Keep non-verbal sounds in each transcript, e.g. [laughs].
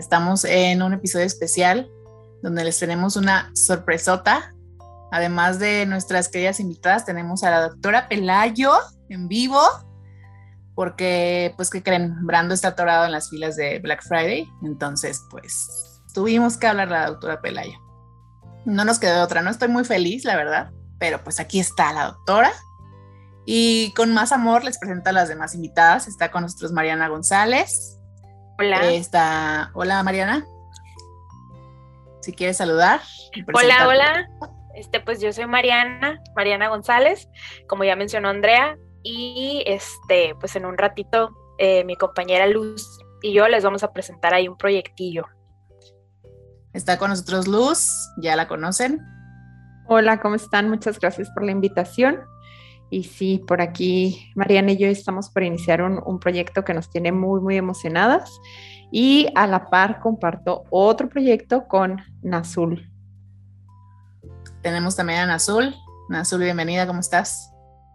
Estamos en un episodio especial donde les tenemos una sorpresota. Además de nuestras queridas invitadas, tenemos a la doctora Pelayo en vivo, porque, pues, ¿qué creen? Brando está atorado en las filas de Black Friday, entonces, pues, tuvimos que hablar a la doctora Pelayo. No nos quedó otra, no estoy muy feliz, la verdad, pero pues aquí está la doctora. Y con más amor les presento a las demás invitadas. Está con nosotros Mariana González. Hola. Está, hola Mariana. Si quieres saludar. Hola, hola. Este, pues yo soy Mariana, Mariana González, como ya mencionó Andrea, y este, pues en un ratito eh, mi compañera Luz y yo les vamos a presentar ahí un proyectillo. Está con nosotros Luz, ya la conocen. Hola, ¿cómo están? Muchas gracias por la invitación. Y sí, por aquí Mariana y yo estamos por iniciar un, un, proyecto que nos tiene muy, muy emocionadas. Y a la par comparto otro proyecto con Nazul. Tenemos también a Nazul. Nazul, bienvenida, ¿cómo estás?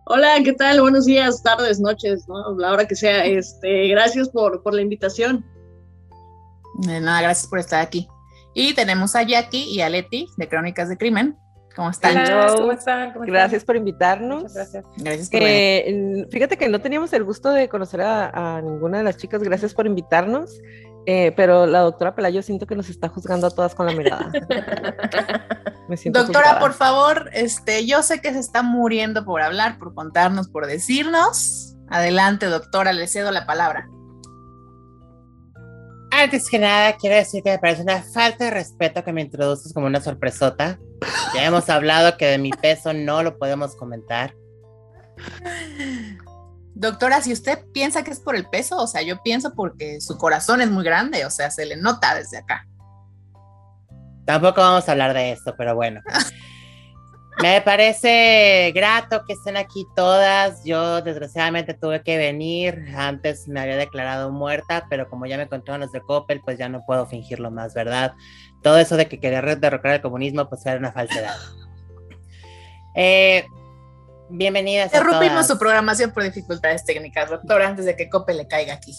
Hola, ¿qué tal? Buenos días, tardes, noches, ¿no? la hora que sea. Este, gracias por, por la invitación. De nada, gracias por estar aquí. Y tenemos a Jackie y a Leti de Crónicas de Crimen. ¿Cómo están? Hola, ¿cómo están? ¿Cómo gracias están? por invitarnos. Muchas gracias. Gracias por eh, Fíjate que no teníamos el gusto de conocer a, a ninguna de las chicas. Gracias por invitarnos. Eh, pero la doctora Pelayo siento que nos está juzgando a todas con la mirada. [laughs] Me siento doctora, juzgada. por favor, este, yo sé que se está muriendo por hablar, por contarnos, por decirnos. Adelante, doctora, le cedo la palabra. Antes que nada, quiero decir que me parece una falta de respeto que me introduces como una sorpresota. Ya hemos hablado que de mi peso no lo podemos comentar. Doctora, si usted piensa que es por el peso, o sea, yo pienso porque su corazón es muy grande, o sea, se le nota desde acá. Tampoco vamos a hablar de esto, pero bueno. [laughs] Me parece grato que estén aquí todas. Yo desgraciadamente tuve que venir. Antes me había declarado muerta, pero como ya me contaron los de Coppel, pues ya no puedo fingirlo más, ¿verdad? Todo eso de que quería derrocar el comunismo, pues era una falsedad. Eh, bienvenidas. Interrumpimos su programación por dificultades técnicas, doctora, antes de que Coppel le caiga aquí.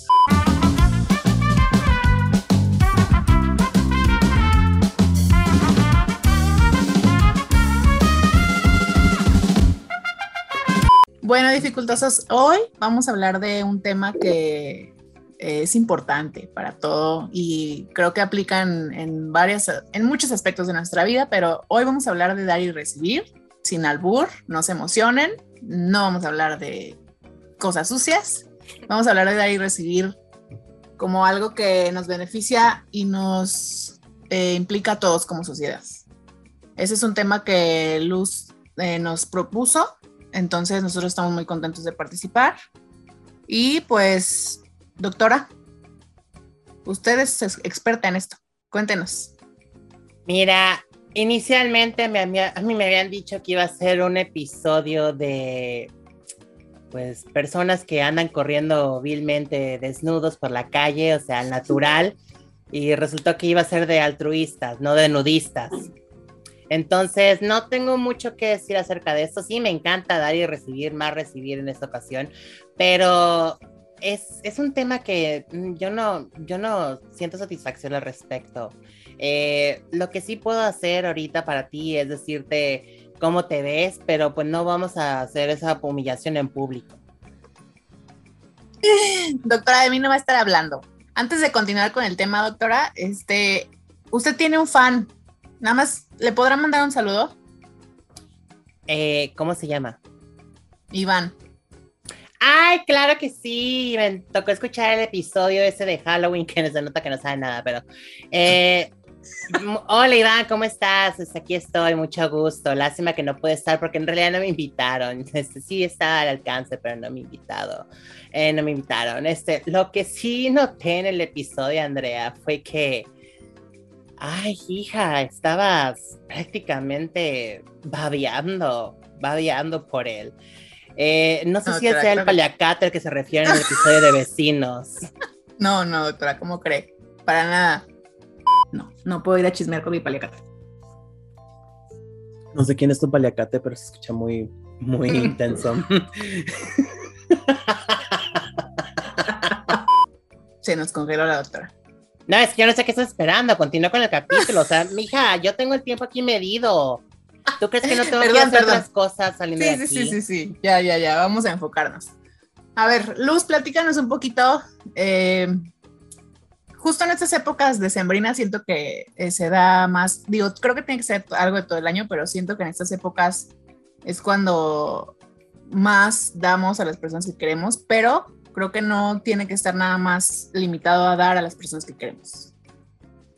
Bueno, dificultosos, hoy vamos a hablar de un tema que es importante para todo y creo que aplican en varias, en muchos aspectos de nuestra vida, pero hoy vamos a hablar de dar y recibir, sin albur, no se emocionen, no vamos a hablar de cosas sucias, vamos a hablar de dar y recibir como algo que nos beneficia y nos eh, implica a todos como sociedad. Ese es un tema que Luz eh, nos propuso entonces nosotros estamos muy contentos de participar. Y pues, doctora, usted es experta en esto. Cuéntenos. Mira, inicialmente mí, a mí me habían dicho que iba a ser un episodio de pues personas que andan corriendo vilmente desnudos por la calle, o sea, al natural, y resultó que iba a ser de altruistas, no de nudistas. Entonces, no tengo mucho que decir acerca de esto. Sí, me encanta dar y recibir, más recibir en esta ocasión, pero es, es un tema que mm, yo no, yo no siento satisfacción al respecto. Eh, lo que sí puedo hacer ahorita para ti es decirte cómo te ves, pero pues no vamos a hacer esa humillación en público. [laughs] Doctora, de mí no va a estar hablando. Antes de continuar con el tema, doctora, este, usted tiene un fan, Nada más, ¿le podrán mandar un saludo? Eh, ¿Cómo se llama? Iván. Ay, claro que sí. Me tocó escuchar el episodio ese de Halloween, que no se nota que no sabe nada, pero. Eh, [laughs] hola Iván, ¿cómo estás? Pues aquí estoy, mucho gusto. Lástima que no pude estar porque en realidad no me invitaron. [laughs] Este, sí estaba al alcance, pero no me invitado. Eh, no me invitaron. Este, lo que sí noté en el episodio, Andrea, fue que Ay, hija, estabas prácticamente babeando, babeando por él. Eh, no sé no, si sea el paliacate al que se refiere en el episodio de vecinos. [laughs] No, no, doctora, ¿cómo cree? Para nada. No, no puedo ir a chismear con mi paliacate. No sé quién es tu paliacate, pero se escucha muy, muy [laughs] intenso. se nos congeló la doctora. No, es que yo no sé qué estás esperando. Continúa con el capítulo. O sea, [laughs] mija, yo tengo el tiempo aquí medido. ¿Tú crees que no tengo que Perdón, hacer perdón. las cosas saliendo Sí, de sí, aquí? sí, sí, sí. Ya, ya, ya. Vamos a enfocarnos. A ver, Luz, platícanos un poquito. eh, justo en estas épocas de sembrina siento que eh, se da más, digo, creo que tiene que ser algo de todo el año, pero siento que en estas épocas es cuando más damos a las personas que queremos, pero creo que no tiene que estar nada más limitado a dar a las personas que queremos.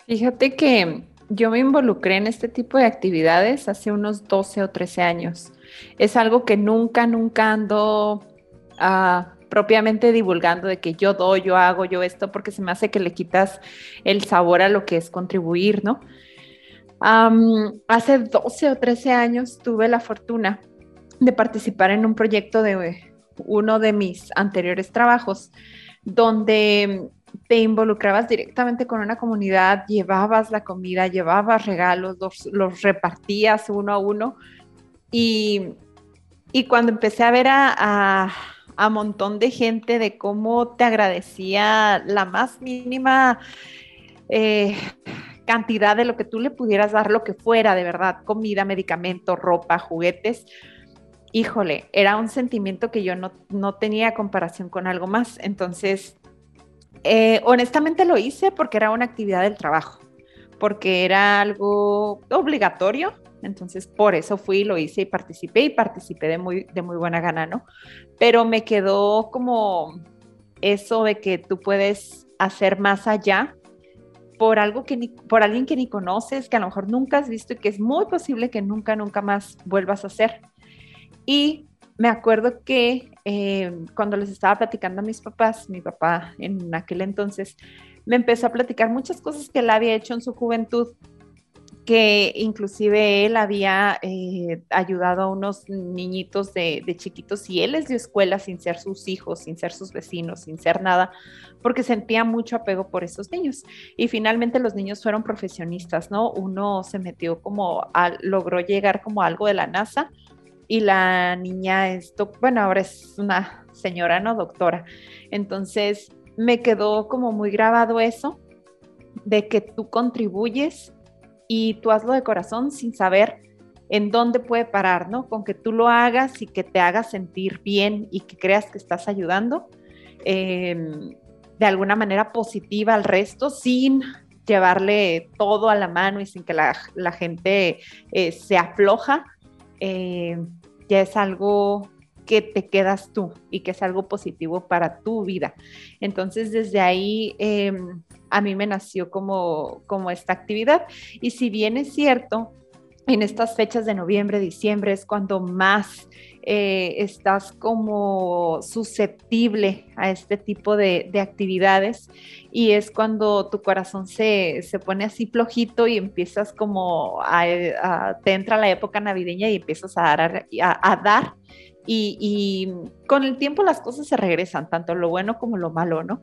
Fíjate que yo me involucré en este tipo de actividades hace unos 12 o 13 años. Es algo que nunca, nunca ando ah, propiamente divulgando de que yo doy, yo hago, yo esto, porque se me hace que le quitas el sabor a lo que es contribuir, ¿no? Hace 12 o 13 años tuve la fortuna de participar en un proyecto de uno de mis anteriores trabajos, donde te involucrabas directamente con una comunidad, llevabas la comida, llevabas regalos, los, repartías uno a uno. Y, cuando empecé a ver a, a, montón de gente de cómo te agradecía la más mínima eh, cantidad de lo que tú le pudieras dar, lo que fuera, de verdad, comida, medicamentos, ropa, juguetes, híjole, era un sentimiento que yo no, no tenía comparación con algo más. Entonces, eh, honestamente lo hice porque era una actividad del trabajo, porque era algo obligatorio. Entonces, por eso fui, lo hice y participé y participé de muy, de muy buena gana, ¿no? Pero me quedó como eso de que tú puedes hacer más allá por algo que ni, por alguien que ni conoces, que a lo mejor nunca has visto y que es muy posible que nunca, nunca más vuelvas a hacer. Y me acuerdo que eh, cuando les estaba platicando a mis papás, mi papá en aquel entonces me empezó a platicar muchas cosas que él había hecho en su juventud, que inclusive él había eh, ayudado a unos niñitos de, chiquitos y él les dio escuela sin ser sus hijos, sin ser sus vecinos, sin ser nada, porque sentía mucho apego por esos niños. Y finalmente los niños fueron profesionistas, ¿no? Uno se metió como, logró llegar como algo de la NASA y la niña es, bueno, ahora es una señora, ¿no? Doctora. Entonces me quedó como muy grabado eso de que tú contribuyes y tú hazlo de corazón sin saber en dónde puede parar, ¿no? Con que tú lo hagas y que te hagas sentir bien y que creas que estás ayudando eh, de alguna manera positiva al resto sin llevarle todo a la mano y sin que la, gente eh, se afloja, eh, ya es algo que te quedas tú y que es algo positivo para tu vida. Entonces, desde ahí eh, a mí me nació como, como esta actividad. Y si bien es cierto, en estas fechas de noviembre, diciembre es cuando más eh, estás como susceptible a este tipo de, de, actividades y es cuando tu corazón se, se pone así flojito y empiezas como a, te entra la época navideña y empiezas a dar, a, a dar y, y, con el tiempo las cosas se regresan, tanto lo bueno como lo malo, ¿no?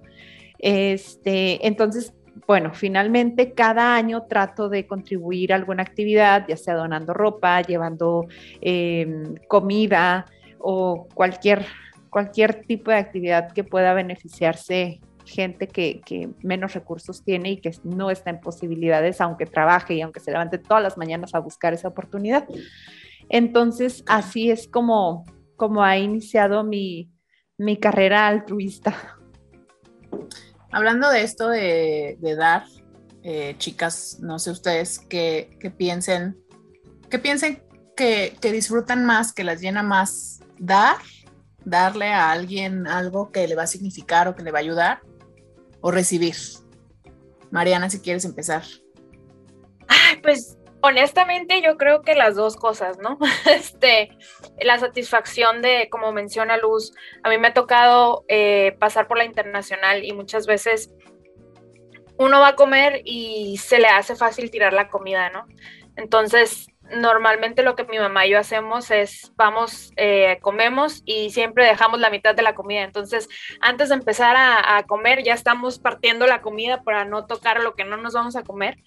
Este, entonces, bueno, finalmente cada año trato de contribuir a alguna actividad, ya sea donando ropa, llevando eh, comida o cualquier, cualquier tipo de actividad que pueda beneficiarse gente que, que, menos recursos tiene y que no está en posibilidades, aunque trabaje y aunque se levante todas las mañanas a buscar esa oportunidad. Entonces, así es como, como ha iniciado mi, mi carrera altruista. Hablando de esto de, dar, eh, chicas, no sé ustedes que, que piensen, que piensen que, que, disfrutan más, que las llena más dar, darle a alguien algo que le va a significar o que le va a ayudar, o recibir. Mariana, si quieres empezar. Ay, pues honestamente yo creo que las dos cosas, ¿no? [laughs] Este, la satisfacción de, como menciona Luz, a mí me ha tocado eh, pasar por la internacional y muchas veces uno va a comer y se le hace fácil tirar la comida, ¿no? Entonces, normalmente lo que mi mamá y yo hacemos es vamos, eh, comemos y siempre dejamos la mitad de la comida. Entonces, antes de empezar a, comer, ya estamos partiendo la comida para no tocar lo que no nos vamos a comer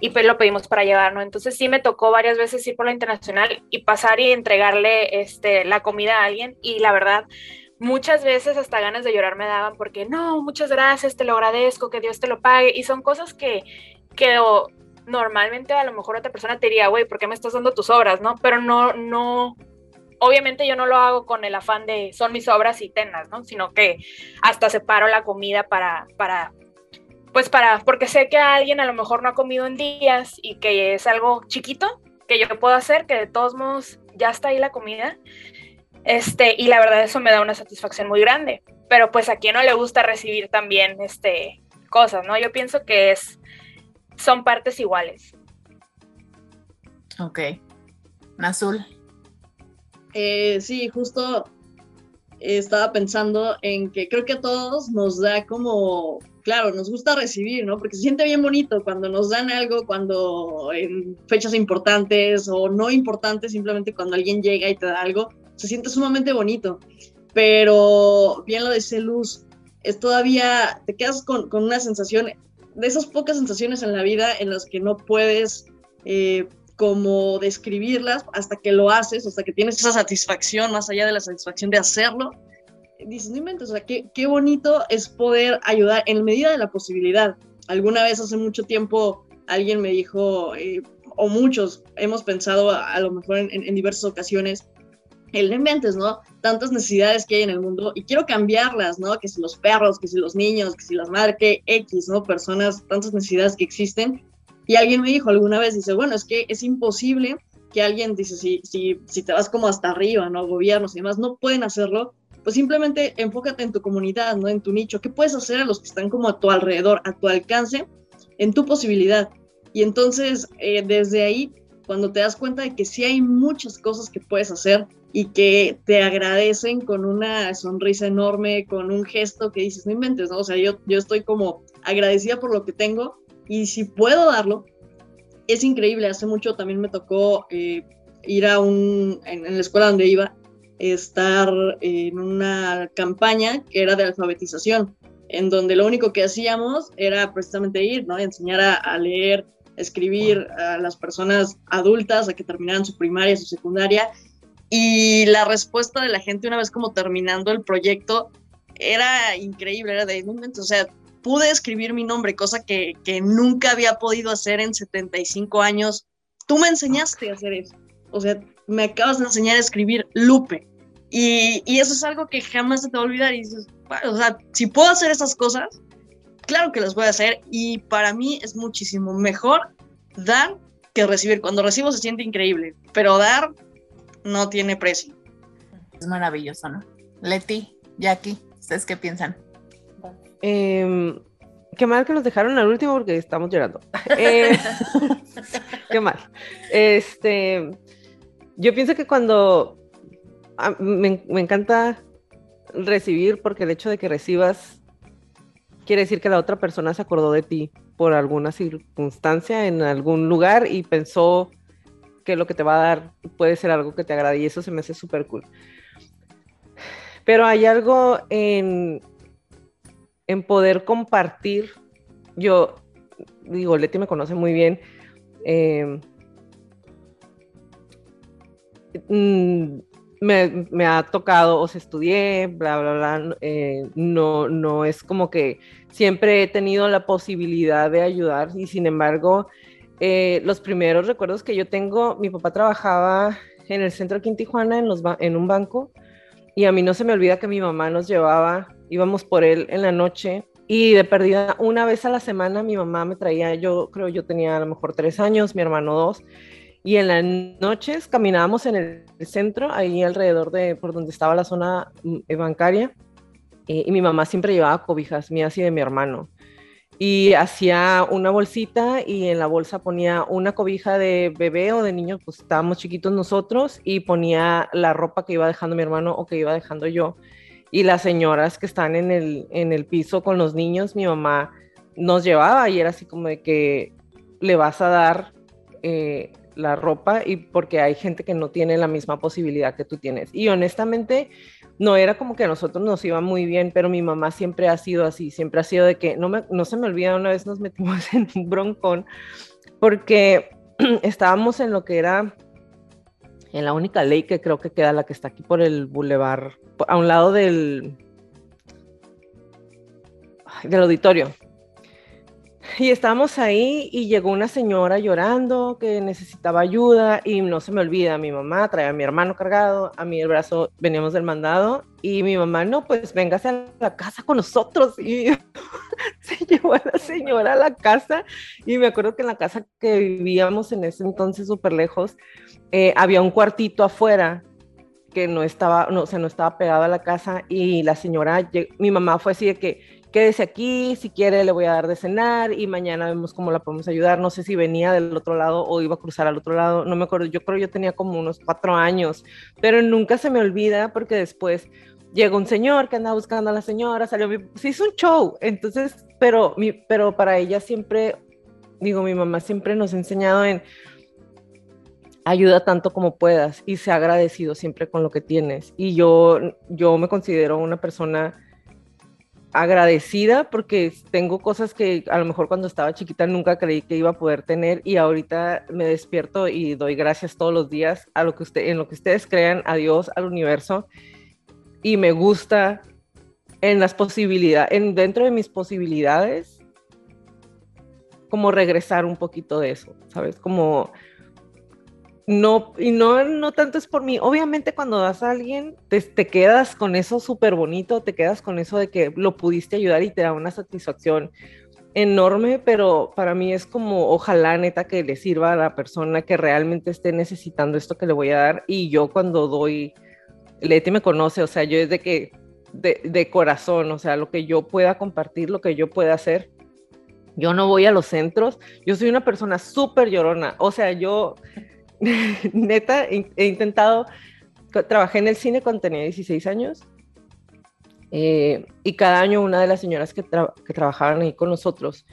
y pues lo pedimos para llevar, ¿no? Entonces, sí me tocó varias veces ir por la internacional y pasar y entregarle este, la comida a alguien y la verdad muchas veces hasta ganas de llorar me daban porque no, muchas gracias, te lo agradezco, que Dios te lo pague. Y son cosas que, que normalmente a lo mejor otra persona te diría, güey, ¿por qué me estás dando tus obras? ¿No? Pero no, no, obviamente yo no lo hago con el afán de son mis obras y tenas, ¿no? Sino que hasta separo la comida para, para, pues para, porque sé que alguien a lo mejor no ha comido en días y que es algo chiquito que yo puedo hacer, que de todos modos ya está ahí la comida. Este, y la verdad eso me da una satisfacción muy grande. Pero pues a quien no le gusta recibir también este, cosas, ¿no? Yo pienso que es, son partes iguales. Ok. Azul. Eh, sí, justo estaba pensando en que creo que a todos nos da como, claro, nos gusta recibir, ¿no? Porque se siente bien bonito cuando nos dan algo, cuando en fechas importantes o no importantes, simplemente cuando alguien llega y te da algo, se siente sumamente bonito. Pero bien lo dice Luz, es todavía, te quedas con, con una sensación, de esas pocas sensaciones en la vida en las que no puedes eh, como describirlas hasta que lo haces, hasta que tienes esa satisfacción, más allá de la satisfacción de hacerlo. Dices, no inventes, o sea, qué, qué bonito es poder ayudar en medida de la posibilidad. Alguna vez hace mucho tiempo alguien me dijo, eh, o muchos hemos pensado a, lo mejor en, en, diversas ocasiones, el no inventes, ¿no? Tantas necesidades que hay en el mundo y quiero cambiarlas, ¿no? Que si los perros, que si los niños, que si las madres, que X, ¿no? Personas, tantas necesidades que existen y alguien me dijo alguna vez, dice, bueno, es que es imposible que alguien, dice, si, si, si te vas como hasta arriba, ¿no? Gobiernos y demás, no pueden hacerlo, pues simplemente enfócate en tu comunidad, ¿no? En tu nicho. ¿Qué puedes hacer a los que están como a tu alrededor, a tu alcance, en tu posibilidad? Y entonces, eh, desde ahí, cuando te das cuenta de que sí hay muchas cosas que puedes hacer y que te agradecen con una sonrisa enorme, con un gesto que dices, no inventes, ¿no? O sea, yo, yo estoy como agradecida por lo que tengo y si puedo darlo, es increíble. Hace mucho también me tocó eh, ir a un, en, la escuela donde iba, estar en una campaña que era de alfabetización, en donde lo único que hacíamos era precisamente ir, ¿no? Enseñar a, leer, escribir a las personas adultas a que terminaran su primaria, su secundaria. Y la respuesta de la gente una vez como terminando el proyecto era increíble, era de, o sea, pude escribir mi nombre, cosa que, que, nunca había podido hacer en 75 años. Tú me enseñaste a hacer eso. O sea, me acabas de enseñar a escribir Lupe. Y, y eso es algo que jamás se te va a olvidar. Y dices, o sea, si puedo hacer esas cosas, claro que las voy a hacer. Y para mí es muchísimo mejor dar que recibir. Cuando recibo se siente increíble, pero dar no tiene precio. Es maravilloso, ¿no? Leti, Jackie, ¿ustedes qué piensan? Eh, qué mal que nos dejaron al último porque estamos llorando. [laughs] Eh, [laughs] qué mal. Este, yo pienso que cuando ah, me, me, encanta recibir porque el hecho de que recibas quiere decir que la otra persona se acordó de ti por alguna circunstancia en algún lugar y pensó que lo que te va a dar puede ser algo que te agrade y eso se me hace súper cool. Pero hay algo en, en poder compartir. Yo digo, Leti me conoce muy bien. Eh, me, me, ha tocado, o sea, estudié, bla, bla, bla. Eh, no, no es como que siempre he tenido la posibilidad de ayudar y sin embargo, eh, los primeros recuerdos que yo tengo, mi papá trabajaba en el centro Tijuana en, en un banco y a mí no se me olvida que mi mamá nos llevaba íbamos por él en la noche y de perdida una vez a la semana mi mamá me traía, yo creo yo tenía a lo mejor tres años, mi hermano dos, y en las noches caminábamos en el centro, ahí alrededor de por donde estaba la zona mm, bancaria, y, y mi mamá siempre llevaba cobijas mías y de mi hermano. Y hacía una bolsita y en la bolsa ponía una cobija de bebé o de niño, pues estábamos chiquitos nosotros, y ponía la ropa que iba dejando mi hermano o que iba dejando yo y las señoras que están en el, en el piso con los niños, mi mamá nos llevaba y era así como de que le vas a dar eh, la ropa y porque hay gente que no tiene la misma posibilidad que tú tienes. Y honestamente, no era como que a nosotros nos iba muy bien, pero mi mamá siempre ha sido así, siempre ha sido de que no, me, no se me olvida, una vez nos metimos [laughs] en un broncón porque [clears throat] estábamos en lo que era en la única ley que creo que queda, la que está aquí por el bulevar, a un lado del, del auditorio. Y estábamos ahí y llegó una señora llorando que necesitaba ayuda y no se me olvida, mi mamá traía a mi hermano cargado, a mí el brazo, veníamos del mandado y mi mamá, no, pues véngase a la casa con nosotros y [laughs] se llevó a la señora a la casa y me acuerdo que en la casa que vivíamos en ese entonces súper lejos, eh, había un cuartito afuera que no estaba, no, o sea, no estaba pegado a la casa y la señora, mi mamá fue así de que quédese aquí, si quiere le voy a dar de cenar y mañana vemos cómo la podemos ayudar. No sé si venía del otro lado o iba a cruzar al otro lado, no me acuerdo, yo creo yo tenía como unos cuatro años, pero nunca se me olvida porque después llegó un señor que andaba buscando a la señora, salió, se hizo un show, entonces, pero, mi, pero para ella siempre, digo, mi mamá siempre nos ha enseñado en ayuda tanto como puedas y se ha agradecido siempre con lo que tienes. Y yo, yo me considero una persona agradecida porque tengo cosas que a lo mejor cuando estaba chiquita nunca creí que iba a poder tener y ahorita me despierto y doy gracias todos los días a lo que usted, en lo que ustedes crean, a Dios, al universo y me gusta en las posibilidades, en, dentro de mis posibilidades, como regresar un poquito de eso, ¿sabes? Como no, y no, no tanto es por mí. Obviamente cuando das a alguien, te, te quedas con eso súper bonito, te quedas con eso de que lo pudiste ayudar y te da una satisfacción enorme, pero para mí es como, ojalá neta que le sirva a la persona que realmente esté necesitando esto que le voy a dar. Y yo cuando doy, Leti me conoce, o sea, yo es de que, de, de corazón, o sea, lo que yo pueda compartir, lo que yo pueda hacer. Yo no voy a los centros, yo soy una persona súper llorona, o sea, yo [laughs] neta, he intentado, trabajé en el cine cuando tenía 16 años eh, y cada año una de las señoras que, que trabajaban ahí con nosotros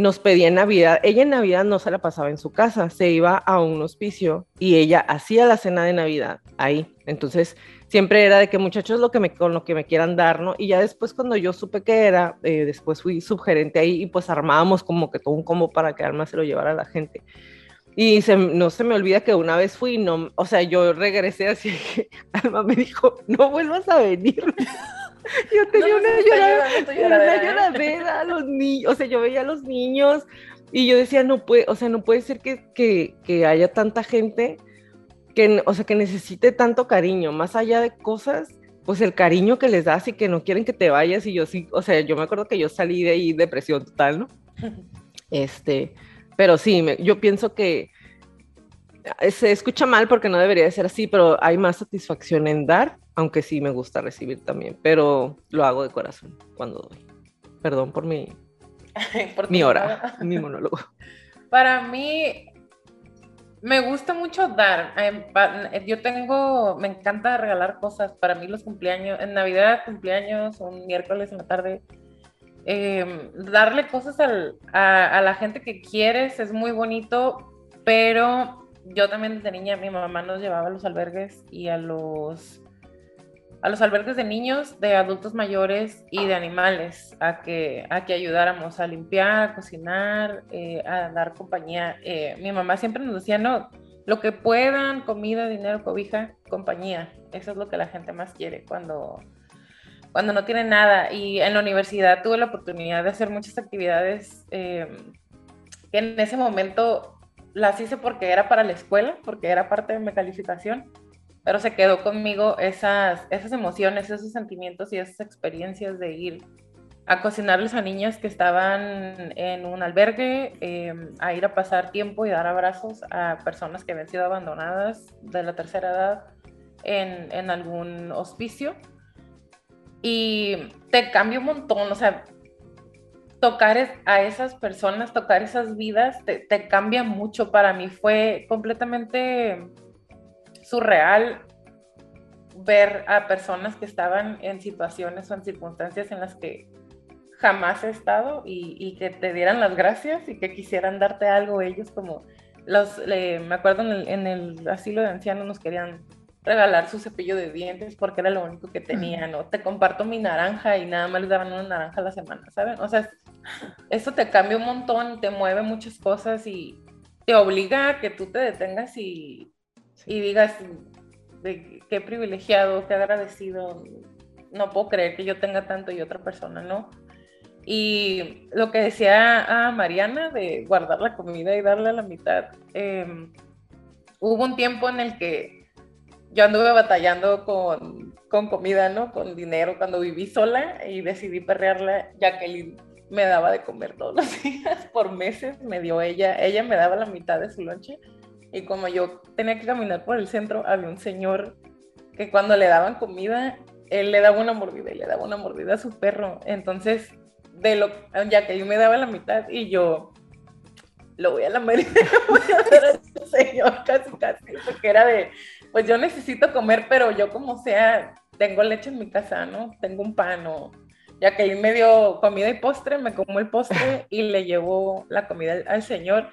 nos pedía en Navidad, ella en Navidad no se la pasaba en su casa, se iba a un hospicio y ella hacía la cena de Navidad ahí. Entonces, siempre era de que muchachos lo que me, con lo que me quieran dar, ¿no? Y ya después cuando yo supe que era, eh, después fui subgerente ahí y pues armábamos como que todo un combo para que Alma se lo llevara a la gente. Y no se me olvida que una vez fui, no, o sea, yo regresé así, [laughs] Alma me dijo, no vuelvas a venir. [laughs] yo tenía una, lloradera, a los niños, o sea, yo veía a los niños y yo decía, no puede, o sea, no puede ser que, que, que haya tanta gente que, o sea, que necesite tanto cariño, más allá de cosas, pues el cariño que les das y que no quieren que te vayas y yo sí, o sea, yo me acuerdo que yo salí de ahí depresión total, ¿no? Este, pero sí, yo pienso que eh, se escucha mal porque no debería de ser así, pero hay más satisfacción en dar, aunque sí me gusta recibir también, pero lo hago de corazón cuando doy. Perdón por mi, [laughs] mi hora, mi monólogo. [laughs] Para mí, me gusta mucho dar. Em, yo tengo, me encanta regalar cosas. Para mí los cumpleaños, en Navidad, cumpleaños, un miércoles en la tarde, Em, darle cosas a, la gente que quieres es muy bonito, pero yo también desde niña, mi mamá nos llevaba a los albergues y a los, albergues de niños, de adultos mayores y de animales, a que, a ayudáramos a limpiar, a cocinar, eh, a dar compañía. Eh, mi mamá siempre nos decía, no, lo que puedan, comida, dinero, cobija, compañía. Eso es lo que la gente más quiere cuando cuando no tiene nada. Y en la universidad tuve la oportunidad de hacer muchas actividades eh, que en ese momento las hice porque era para la escuela, porque era parte de mi calificación, pero se quedó conmigo esas, esas emociones, esos sentimientos y esas experiencias de ir a cocinarles a niñas que estaban en un albergue, eh, a ir a pasar tiempo y dar abrazos a personas que habían sido abandonadas de la tercera edad en algún hospicio y te cambia un montón, o sea, tocar a esas personas, tocar esas vidas, te, te cambia mucho. Para mí fue completamente surreal ver a personas que estaban en situaciones o en circunstancias en las que jamás he estado y, que te dieran las gracias y que quisieran darte algo ellos como los, me acuerdo en el, en el asilo de ancianos nos querían regalar su cepillo de dientes porque era lo único que tenían, ¿no? Te comparto mi naranja y nada más les daban una naranja a la semana, ¿saben? O sea, eso te cambia un montón, te mueve muchas cosas y te obliga a que tú te detengas y y digas de qué privilegiado, qué agradecido, no puedo creer que yo tenga tanto y otra persona no. Y lo que decía a Mariana de guardar la comida y darle a la mitad, em, hubo un tiempo en el que yo anduve batallando con, con, comida, ¿no? Con dinero cuando viví sola y decidí perrearla. Jacqueline me daba de comer todos los [laughs] días, por meses me dio ella, ella me daba la mitad de su lonche y como yo tenía que caminar por el centro, había un señor que cuando le daban comida, él le daba una mordida y le daba una mordida a su perro. Entonces, de lo, que yo me daba la mitad y yo lo voy a la y [laughs] voy a a señor casi casi, porque era de, pues yo necesito comer, pero yo como sea, tengo leche en mi casa, ¿no? Tengo un pan o ya que él me dio comida y postre, me como el postre y le llevo la comida al, señor.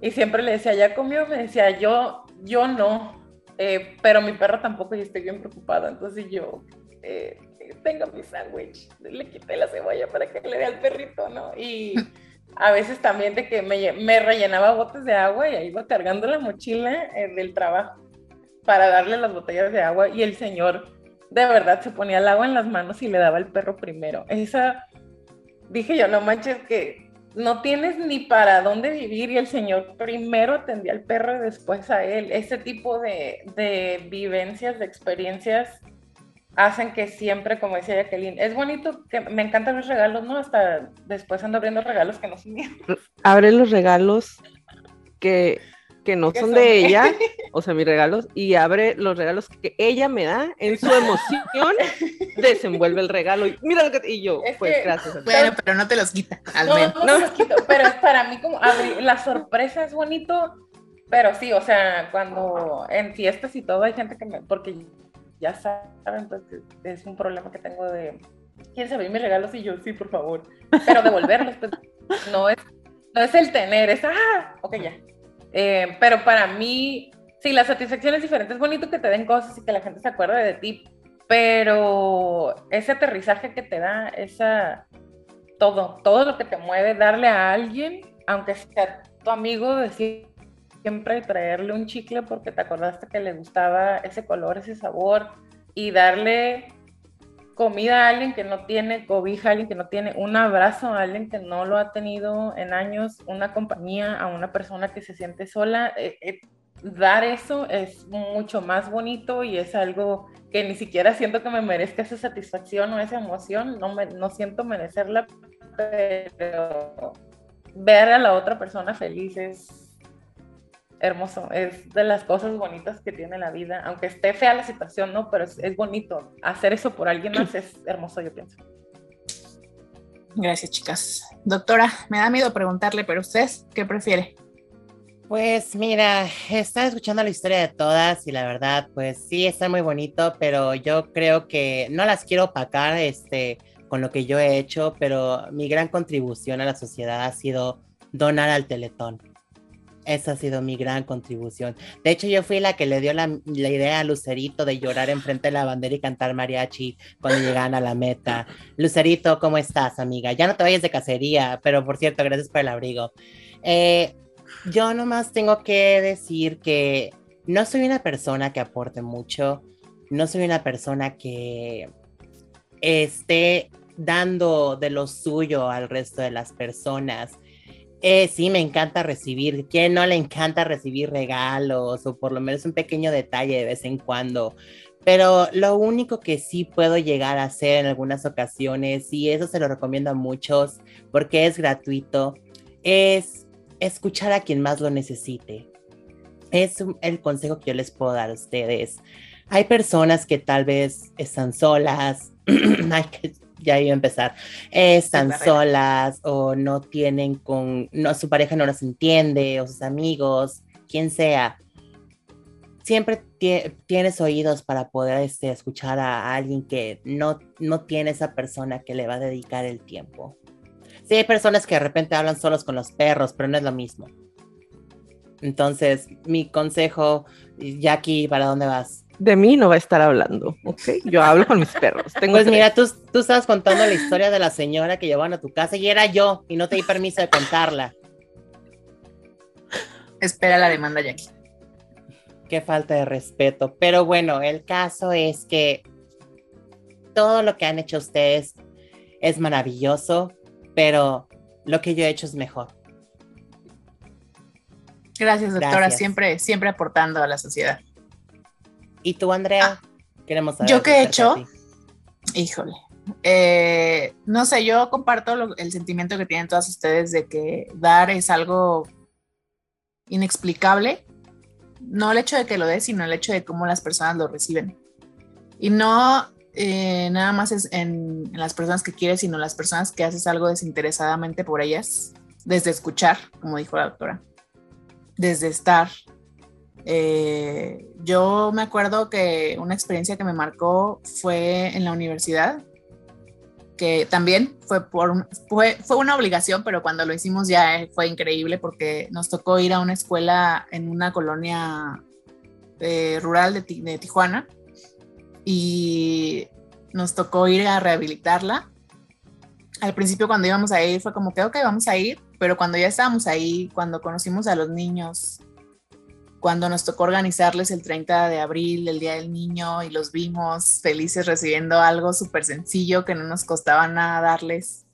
Y siempre le decía, ¿ya comió? Me decía, yo, yo no, eh, pero mi perro tampoco y estoy bien preocupada. Entonces yo, eh, tenga mi sándwich, le quité la cebolla para que le dé al perrito, ¿no? Y a veces también de que me, me rellenaba botes de agua y ahí iba cargando la mochila eh, del trabajo para darle las botellas de agua y el señor de verdad se ponía el agua en las manos y le daba al perro primero. Esa, dije yo, no manches que no tienes ni para dónde vivir y el señor primero atendía al perro y después a él. Ese tipo de, de vivencias, de experiencias hacen que siempre, como decía Jacqueline, es bonito, que me encantan los regalos, ¿no? Hasta después ando abriendo regalos que no son míos. Abre los regalos que, que no son de ella, [laughs] o sea, mis regalos, y abre los regalos que ella me da en su emoción, [laughs] desenvuelve el regalo y mira lo que y yo, pues gracias. Bueno, pero no te los quita, al no, menos. No, no los quito, pero es para mí como abrir, la sorpresa es bonito, pero sí, o sea, cuando en fiestas y todo hay gente que me, porque ya saben, pues es un problema que tengo de, ¿quieres abrir mis regalos? Y yo, sí, por favor, pero devolverlos, pues no es, no es el tener, es, ah, ok, ya. Eh, pero para mí, sí, la satisfacción es diferente, es bonito que te den cosas y que la gente se acuerde de ti, pero ese aterrizaje que te da, esa, todo, todo lo que te mueve, darle a alguien, aunque sea tu amigo, decir siempre traerle un chicle porque te acordaste que le gustaba ese color, ese sabor y darle comida a alguien que no tiene, cobija alguien que no tiene, un abrazo a alguien que no lo ha tenido en años, una compañía a una persona que se siente sola. Eh, eh, dar eso es mucho más bonito y es algo que ni siquiera siento que me merezca esa satisfacción o esa emoción, no, me, no siento merecerla, pero ver a la otra persona feliz es hermoso, es de las cosas bonitas que tiene la vida, aunque esté fea la situación, ¿no? Pero es, bonito. Hacer eso por alguien más es hermoso, yo pienso. Gracias, chicas. Doctora, me da miedo preguntarle, pero usted, ¿qué prefiere? Pues mira, estaba escuchando la historia de todas y la verdad, pues sí, está muy bonito, pero yo creo que no las quiero opacar este, con lo que yo he hecho, pero mi gran contribución a la sociedad ha sido donar al Teletón. Esa ha sido mi gran contribución. De hecho, yo fui la que le dio la, idea a Lucerito de llorar enfrente de la bandera y cantar mariachi cuando llegaban a la meta. Lucerito, ¿cómo estás, amiga? Ya no te vayas de cacería, pero por cierto, gracias por el abrigo. Eh, yo nomás tengo que decir que no soy una persona que aporte mucho, no soy una persona que esté dando de lo suyo al resto de las personas. Eh, sí, me encanta recibir. ¿Quién no le encanta recibir regalos o por lo menos un pequeño detalle de vez en cuando? Pero lo único que sí puedo llegar a hacer en algunas ocasiones, y eso se lo recomiendo a muchos porque es gratuito, es escuchar a quien más lo necesite. Es el consejo que yo les puedo dar a ustedes. Hay personas que tal vez están solas, [clears throat] hay ya iba a empezar, están solas o no tienen con, no, su pareja no los entiende o sus amigos, quien sea. Siempre tienes oídos para poder este, escuchar a, alguien que no, no tiene esa persona que le va a dedicar el tiempo. Sí, hay personas que de repente hablan solos con los perros, pero no es lo mismo. Entonces, mi consejo, Jackie, ¿para dónde vas? De mí no va a estar hablando, ¿ok? Yo hablo con mis perros. Tengo pues mira, tú, tú estabas contando la historia de la señora que llevaban a tu casa y era yo y no te di permiso de contarla. Espera la demanda, Jackie. qué falta de respeto. Pero bueno, el caso es que todo lo que han hecho ustedes es maravilloso, pero lo que yo he hecho es mejor. Gracias, doctora, Gracias. siempre, siempre aportando a la sociedad. ¿Y tú, Andrea? Queremos saber. Ah, ¿yo qué he hecho? Híjole. Eh, no sé, yo comparto lo- el sentimiento que tienen todas ustedes de que dar es algo inexplicable. No el hecho de que lo des, sino el hecho de cómo las personas lo reciben. Y no eh, nada más es en, en las personas que quieres, sino las personas que haces algo desinteresadamente por ellas, desde escuchar, como dijo la doctora, desde estar. Eh, yo me acuerdo que una experiencia que me marcó fue en la universidad, que también fue, por, fue, fue una obligación, pero cuando lo hicimos ya eh, fue increíble porque nos tocó ir a una escuela en una colonia eh, rural de, de Tijuana y nos tocó ir a rehabilitarla. Al principio cuando íbamos a ir fue como que, ok, vamos a ir, pero cuando ya estábamos ahí, cuando conocimos a los niños, cuando nos tocó organizarles el 30 de abril, el Día del Niño, y los vimos felices recibiendo algo súper sencillo que no nos costaba nada darles.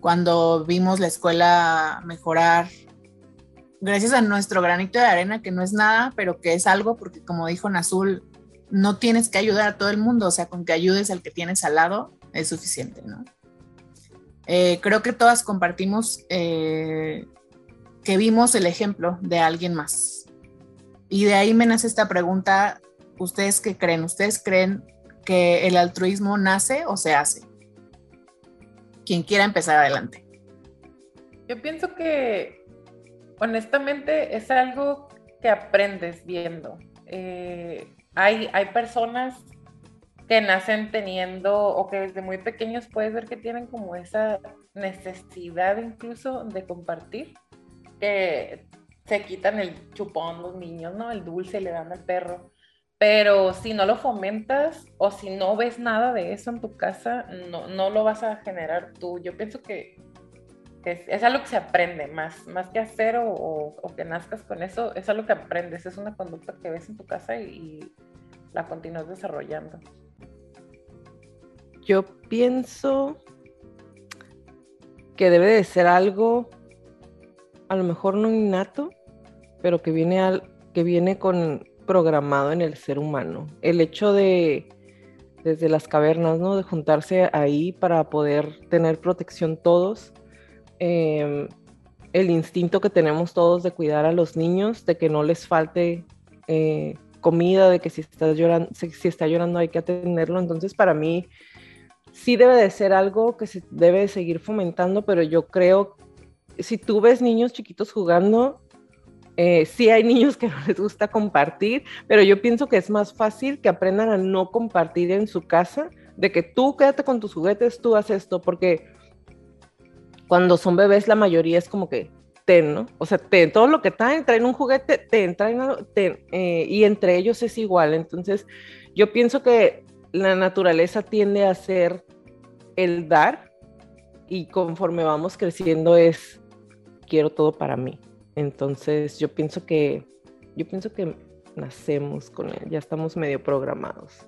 Cuando vimos la escuela mejorar, gracias a nuestro granito de arena, que no es nada, pero que es algo, porque como dijo Nazul, no tienes que ayudar a todo el mundo, o sea, con que ayudes al que tienes al lado es suficiente, ¿no? Eh, creo que todas compartimos eh, que vimos el ejemplo de alguien más. Y de ahí me nace esta pregunta, ¿ustedes qué creen? ¿Ustedes creen que el altruismo nace o se hace? Quien quiera empezar adelante. Yo pienso que honestamente es algo que aprendes viendo. Eh, hay, hay personas que nacen teniendo o que desde muy pequeños puedes ver que tienen como esa necesidad incluso de compartir, que se quitan el chupón los niños, ¿no? El dulce le dan al perro. Pero si no lo fomentas o si no ves nada de eso en tu casa, no, no lo vas a generar tú. Yo pienso que es, algo que se aprende más, más que hacer o, o- que nazcas con eso, es algo que aprendes, es una conducta que ves en tu casa y la continúas desarrollando. Yo pienso que debe de ser algo, a lo mejor no innato, pero que viene, al, que viene con programado en el ser humano. El hecho de, desde las cavernas, ¿no? De juntarse ahí para poder tener protección todos. eh, el instinto que tenemos todos de cuidar a los niños, de que no les falte eh, comida, de que si está llorando, si, si está llorando hay que atenderlo. Entonces, para mí, sí debe de ser algo que se debe de seguir fomentando, pero yo creo, si tú ves niños chiquitos jugando, eh, sí hay niños que no les gusta compartir, pero yo pienso que es más fácil que aprendan a no compartir en su casa, de que tú quédate con tus juguetes, tú haces esto, porque cuando son bebés la mayoría es como que ten, ¿no? O sea, ten, todo lo que traen, traen un juguete, ten, traen algo, ten, eh, y entre ellos es igual. Entonces, yo pienso que la naturaleza tiende a ser el dar y conforme vamos creciendo es quiero todo para mí. Entonces, yo pienso que yo pienso que nacemos con él, ya estamos medio programados.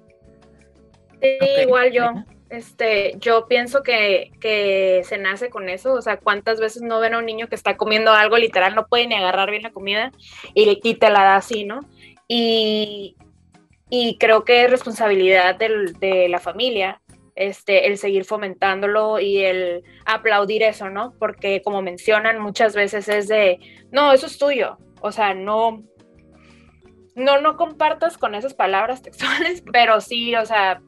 Sí, igual yo. Este, yo pienso que, que se nace con eso, o sea, cuántas veces no ven a un niño que está comiendo algo, literal, no puede ni agarrar bien la comida y, y te la da así, ¿no? Y, y creo que es responsabilidad del- de la familia este, el seguir fomentándolo y el aplaudir eso, ¿no? Porque como mencionan muchas veces es de, no, eso es tuyo, o sea, no, no, no compartas con esas palabras [laughs] textuales, pero sí, o sea,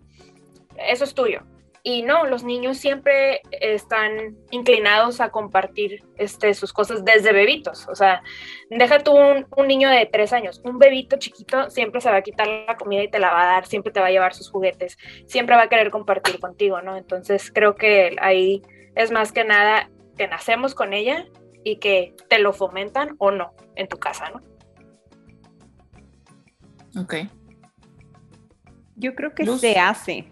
eso es tuyo. Y no, los niños siempre están inclinados a compartir este, sus cosas desde bebitos. O sea, deja tú un, un niño de tres años, un bebito chiquito siempre se va a quitar la comida y te la va a dar, siempre te va a llevar sus juguetes, siempre va a querer compartir contigo, ¿no? Entonces creo que ahí es más que nada que nacemos con ella y que te lo fomentan o no en tu casa, ¿no? Ok. Yo creo que Luz. se hace.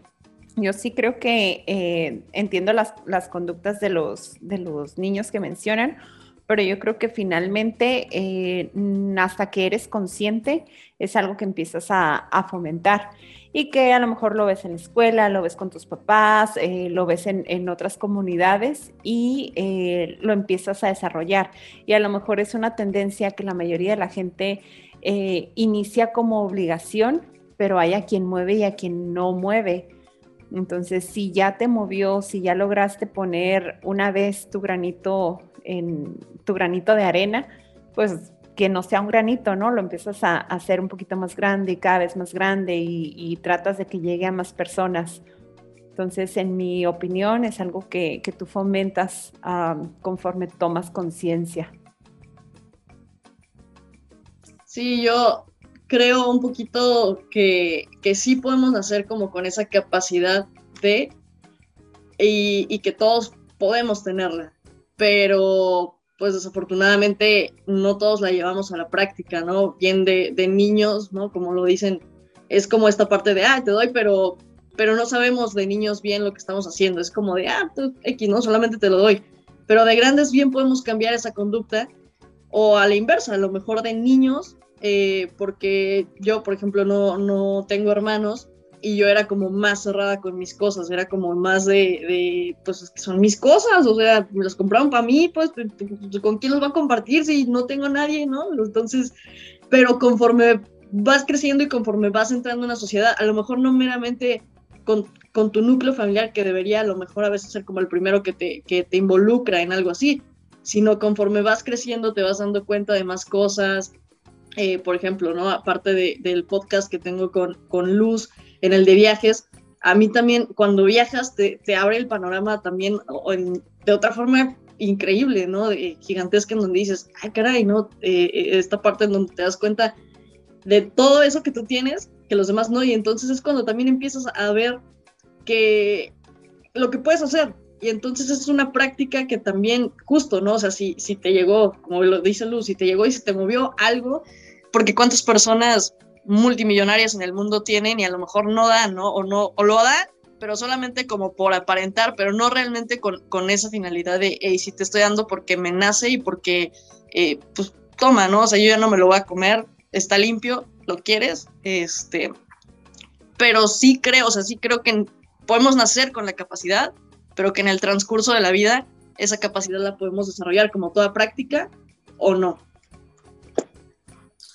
Yo sí creo que eh, entiendo las, las conductas de los, de los niños que mencionan, pero yo creo que finalmente eh, hasta que eres consciente es algo que empiezas a, fomentar y que a lo mejor lo ves en la escuela, lo ves con tus papás, eh, lo ves en, otras comunidades y lo empiezas a desarrollar. Y a lo mejor es una tendencia que la mayoría de la gente inicia como obligación, pero hay a quien mueve y a quien no mueve. Entonces, si ya te movió, si ya lograste poner una vez tu granito en tu granito de arena, pues que no sea un granito, ¿no? Lo empiezas a, hacer un poquito más grande y cada vez más grande y, tratas de que llegue a más personas. Entonces, en mi opinión, es algo que, tú fomentas conforme tomas conciencia. Sí, yo creo un poquito que, que, sí podemos hacer como con esa capacidad de y, y que todos podemos tenerla pero pues desafortunadamente no todos la llevamos a la práctica, ¿no? Bien de, niños, ¿no? Como lo dicen, es como esta parte de, ah, te doy, pero, pero no sabemos de niños bien lo que estamos haciendo. Es como de, ah, tú, X, ¿no? Solamente te lo doy. Pero de grandes bien podemos cambiar esa conducta o a la inversa, a lo mejor de niños, eh, porque yo, por ejemplo, no, no tengo hermanos, y yo era como más cerrada con mis cosas, era como más de, pues es que son mis cosas, o sea, me las compraron para mí, pues, ¿con quién los va a compartir si no tengo a nadie, no? Entonces, pero conforme vas creciendo y conforme vas entrando en la sociedad, a lo mejor no meramente con, con, tu núcleo familiar, que debería a lo mejor a veces ser como el primero que te, que te involucra en algo así, sino conforme vas creciendo te vas dando cuenta de más cosas, eh, por ejemplo, ¿no? Aparte de, del podcast que tengo con, con Luz, en el de viajes, a mí también cuando viajas te, te abre el panorama también de otra forma increíble, ¿no? gigantesca en donde dices, ay caray, ¿no? Eh, eh, esta parte en donde te das cuenta de todo eso que tú tienes, que los demás no, y entonces es cuando también empiezas a ver que lo que puedes hacer, y entonces es una práctica que también, justo, ¿no? O sea, si, si te llegó, como lo dice Luz, si te llegó y se te movió algo, porque cuántas personas multimillonarias en el mundo tienen y a lo mejor no dan, ¿no? O, no, o lo dan, pero solamente como por aparentar, pero no realmente con, con esa finalidad de, hey, si te estoy dando porque me nace y porque, eh, pues, toma, ¿no? O sea, yo ya no me lo voy a comer, está limpio, lo quieres, este, pero sí creo, o sea, sí creo que podemos nacer con la capacidad, pero que en el transcurso de la vida esa capacidad la podemos desarrollar como toda práctica o no.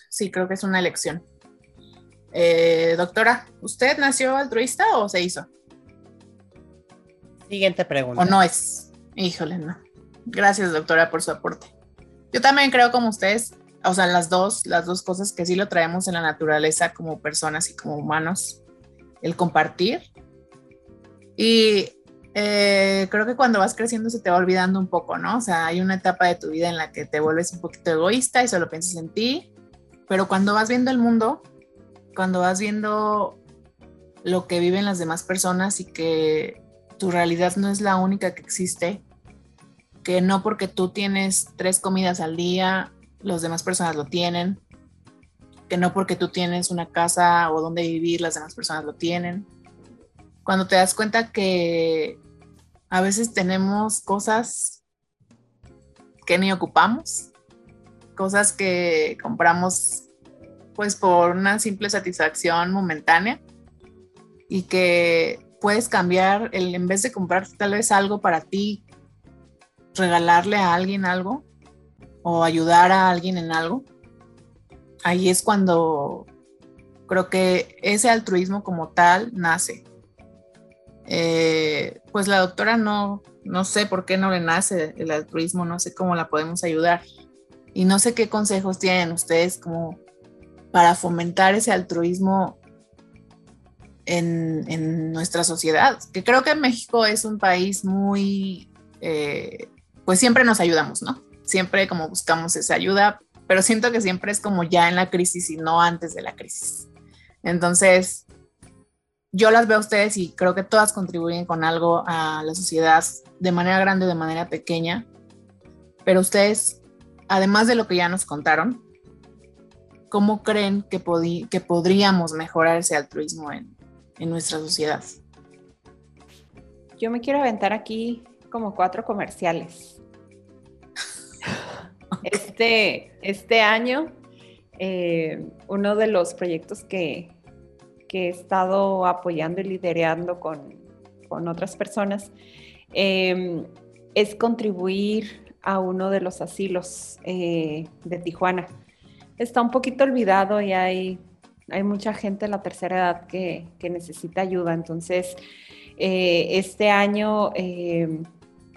Sí, creo que es una elección. Eh, doctora, ¿usted nació altruista o se hizo? Siguiente pregunta. ¿O no es? Híjole, no. Gracias, doctora, por su aporte. Yo también creo como ustedes, o sea, las dos, las dos cosas que sí lo traemos en la naturaleza como personas y como humanos, el compartir. Y eh, creo que cuando vas creciendo se te va olvidando un poco, ¿no? O sea, hay una etapa de tu vida en la que te vuelves un poquito egoísta y solo piensas en ti, pero cuando vas viendo el mundo, cuando vas viendo lo que viven las demás personas y que tu realidad no es la única que existe, que no porque tú tienes tres comidas al día, las demás personas lo tienen, que no porque tú tienes una casa o donde vivir, las demás personas lo tienen. Cuando te das cuenta que a veces tenemos cosas que ni ocupamos, cosas que compramos pues por una simple satisfacción momentánea y que puedes cambiar, el, en vez de comprar tal vez algo para ti, regalarle a alguien algo o ayudar a alguien en algo, ahí es cuando creo que ese altruismo como tal nace. Eh, pues la doctora no, no sé por qué no le nace el altruismo, no sé cómo la podemos ayudar. Y no sé qué consejos tienen ustedes como para fomentar ese altruismo en, nuestra sociedad. Que creo que México es un país muy, eh, pues siempre nos ayudamos, ¿no? Siempre como buscamos esa ayuda, pero siento que siempre es como ya en la crisis y no antes de la crisis. Entonces, yo las veo a ustedes y creo que todas contribuyen con algo a la sociedad de manera grande o de manera pequeña, pero ustedes, además de lo que ya nos contaron, ¿cómo creen que, que podríamos mejorar ese altruismo en, nuestra sociedad? Yo me quiero aventar aquí como cuatro comerciales. [laughs] Este, este año, eh, uno de los proyectos que, que, he estado apoyando y liderando con, con otras personas eh, es contribuir a uno de los asilos eh, de Tijuana. Está un poquito olvidado y hay, hay mucha gente de la tercera edad que, que necesita ayuda. Entonces, este año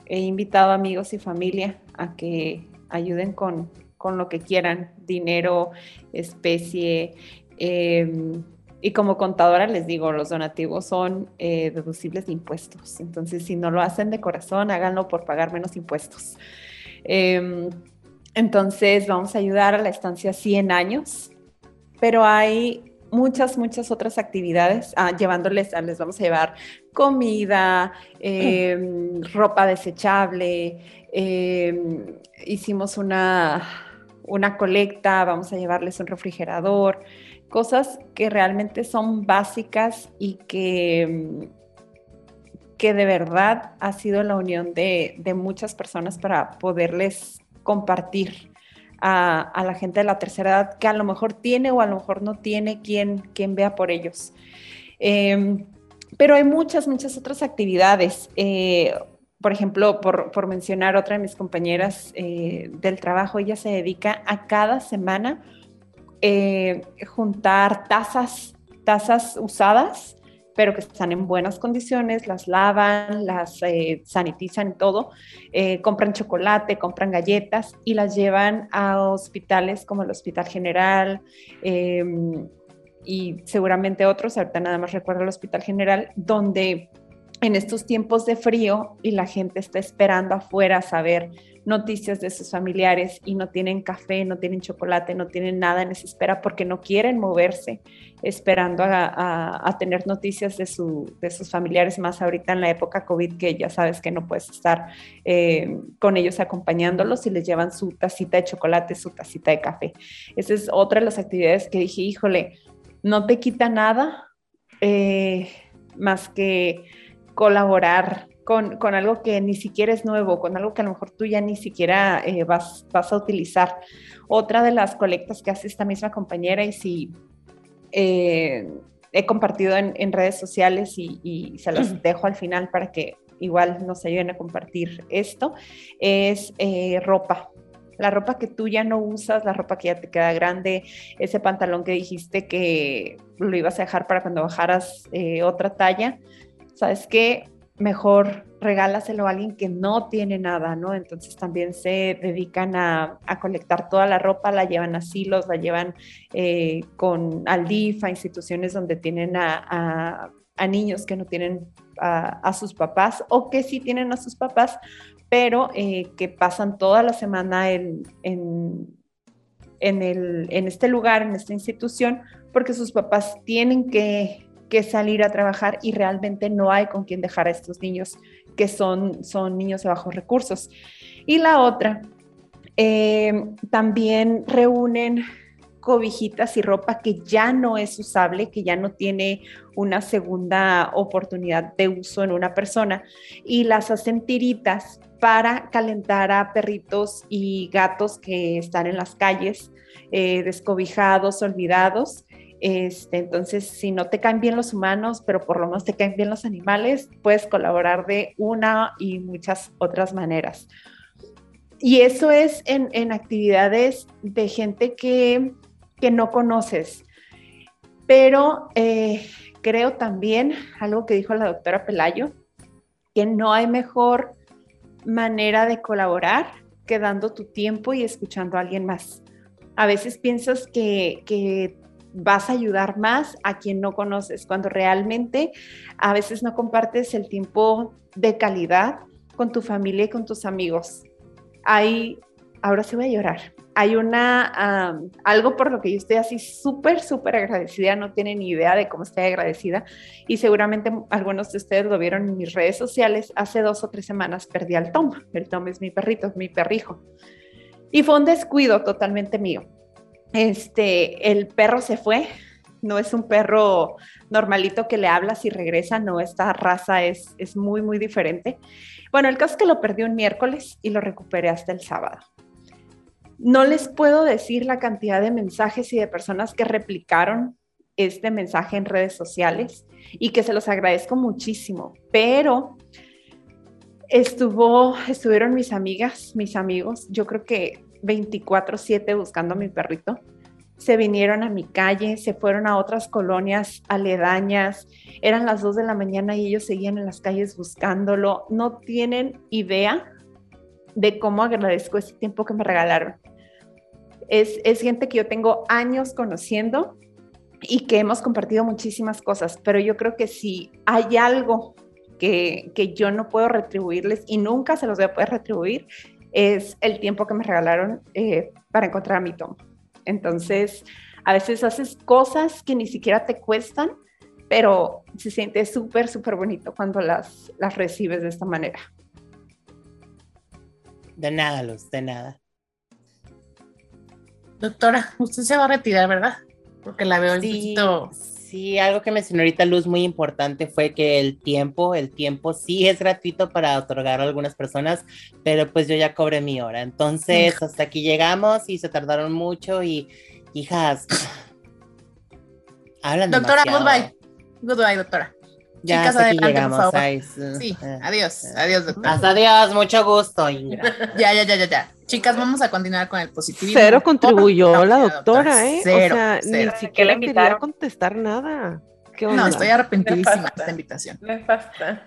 he invitado amigos y familia a que ayuden con, lo que quieran, dinero, especie. Em, y como contadora les digo, los donativos son eh, deducibles de impuestos. Entonces, si no lo hacen de corazón, háganlo por pagar menos impuestos. Em, entonces, vamos a ayudar a la estancia 100 años, pero hay muchas, muchas otras actividades, ah, llevándoles, les vamos a llevar comida, em, ropa desechable, em, hicimos una, una colecta, vamos a llevarles un refrigerador, cosas que realmente son básicas y que, em, que de verdad ha sido la unión de, de muchas personas para poderles compartir a, la gente de la tercera edad que a lo mejor tiene o a lo mejor no tiene quien, quien vea por ellos. Em, pero hay muchas, muchas otras actividades. Eh, por ejemplo, por, mencionar otra de mis compañeras eh, del trabajo, ella se dedica a cada semana eh, juntar tazas, tazas usadas pero que están en buenas condiciones, las lavan, las eh, sanitizan y todo, compran chocolate, compran galletas y las llevan a hospitales como el Hospital General y seguramente otros, ahorita nada más recuerdo el Hospital General, donde en estos tiempos de frío y la gente está esperando afuera a saber noticias de sus familiares y no tienen café, no tienen chocolate, no tienen nada en esa espera porque no quieren moverse esperando a, tener noticias de, sus familiares, más ahorita en la época COVID que ya sabes que no puedes estar eh, con ellos acompañándolos y les llevan su tacita de chocolate, su tacita de café. Esa es otra de las actividades que dije, híjole, no te quita nada eh, más que colaborar con, algo que ni siquiera es nuevo, con algo que a lo mejor tú ya ni siquiera eh, vas, vas a utilizar. Otra de las colectas que hace esta misma compañera y si eh, he compartido en, redes sociales y, se las dejo al final para que igual nos ayuden a compartir esto, es eh, ropa. La ropa que tú ya no usas, la ropa que ya te queda grande, ese pantalón que dijiste que lo ibas a dejar para cuando bajaras otra talla, ¿sabes qué? mejor regálaselo a alguien que no tiene nada, ¿no? Entonces también se dedican a, colectar toda la ropa, la llevan a asilos, la llevan eh, con al DIF, a instituciones donde tienen a, niños que no tienen a, sus papás o que sí tienen a sus papás, pero eh, que pasan toda la semana en, en, el, en este lugar, en esta institución, porque sus papás tienen que que salir a trabajar y realmente no hay con quien dejar a estos niños que son, son niños de bajos recursos. Y la otra, eh, también reúnen cobijitas y ropa que ya no es usable, que ya no tiene una segunda oportunidad de uso en una persona y las hacen tiritas para calentar a perritos y gatos que están en las calles, eh, descobijados, olvidados este, entonces, si no te caen bien los humanos, pero por lo menos te caen bien los animales, puedes colaborar de una y muchas otras maneras. Y eso es en, actividades de gente que, no conoces. Pero eh, creo también, algo que dijo la doctora Pelayo, que no hay mejor manera de colaborar que dando tu tiempo y escuchando a alguien más. A veces piensas que, que vas a ayudar más a quien no conoces, cuando realmente a veces no compartes el tiempo de calidad con tu familia y con tus amigos. Hay, ahora sí voy a llorar, hay una, algo por lo que yo estoy así súper, súper agradecida, no tienen ni idea de cómo estoy agradecida y seguramente algunos de ustedes lo vieron en mis redes sociales, hace dos o tres semanas perdí al Tom, el Tom es mi perrito, mi perrijo. Y fue un descuido totalmente mío este, el perro se fue, no es un perro normalito que le hablas y regresa, no, esta raza es, es muy, muy diferente. Bueno, el caso es que lo perdí un miércoles y lo recuperé hasta el sábado. no les puedo decir la cantidad de mensajes y de personas que replicaron este mensaje en redes sociales y que se los agradezco muchísimo, pero estuvo, estuvieron mis amigas, mis amigos, yo creo que 24/7 buscando a mi perrito. Se vinieron a mi calle, se fueron a otras colonias aledañas, eran las 2 de la mañana y ellos seguían en las calles buscándolo. No tienen idea de cómo agradezco ese tiempo que me regalaron. Es, gente que yo tengo años conociendo y que hemos compartido muchísimas cosas, pero yo creo que si hay algo que, que, yo no puedo retribuirles y nunca se los voy a poder retribuir, es el tiempo que me regalaron eh, para encontrar a mi Tom. Entonces, a veces haces cosas que ni siquiera te cuestan, pero se siente súper, súper bonito cuando las, las recibes de esta manera. De nada, Luz, de nada. Doctora, usted se va a retirar, ¿verdad? Porque la veo sí, un poquito... Sí, algo que mencionó ahorita Luz muy importante fue que el tiempo, el tiempo sí es gratuito para otorgar a algunas personas, pero pues yo ya cobré mi hora. Entonces, hasta aquí llegamos y se tardaron mucho y, hijas, [clears throat] hablan Doctora, demasiado. goodbye. Goodbye, doctora. Ya Chicas, hasta aquí adelante, llegamos. por favor. Ay, sí. Sí, Eh, adiós, eh. adiós, doctora. Hasta adiós, mucho gusto, Ingra. [laughs] Ya, ya, ya, ya, ya. Chicas, vamos a continuar con el positivismo. Cero contribuyó No, la doctora, ¿eh? Cero, o sea, cero. ni siquiera la quería contestar nada. ¿Qué No, estoy arrepentidísima de esta invitación. Nefasta.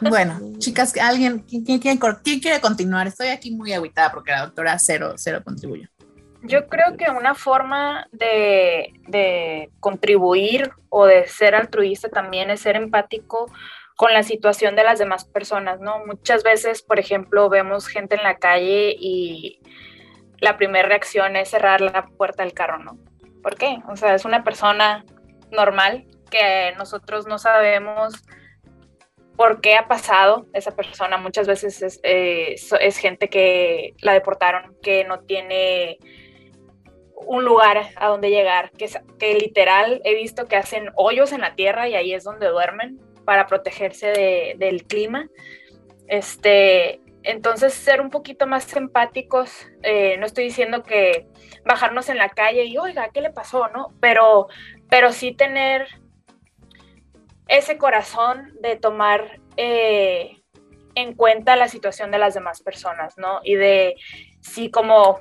Bueno, chicas, alguien, ¿quién, quién- quién- quién quiere continuar? Estoy aquí muy agüitada porque la doctora cero, cero contribuyó. Yo creo que una forma de, de contribuir o de ser altruista también es ser empático con la situación de las demás personas, ¿no? Muchas veces, por ejemplo, vemos gente en la calle y la primera reacción es cerrar la puerta del carro, ¿no? ¿Por qué? O sea, es una persona normal que nosotros no sabemos por qué ha pasado esa persona. Muchas veces es, eh, gente que la deportaron, que no tiene un lugar a donde llegar, que, que literal he visto que hacen hoyos en la tierra y ahí es donde duermen para protegerse de- del clima. Este, entonces, ser un poquito más empáticos, eh, no estoy diciendo que bajarnos en la calle y, oiga, ¿qué le pasó? ¿no? Pero, pero sí tener ese corazón de tomar eh, en cuenta la situación de las demás personas, ¿no? Y de, sí, como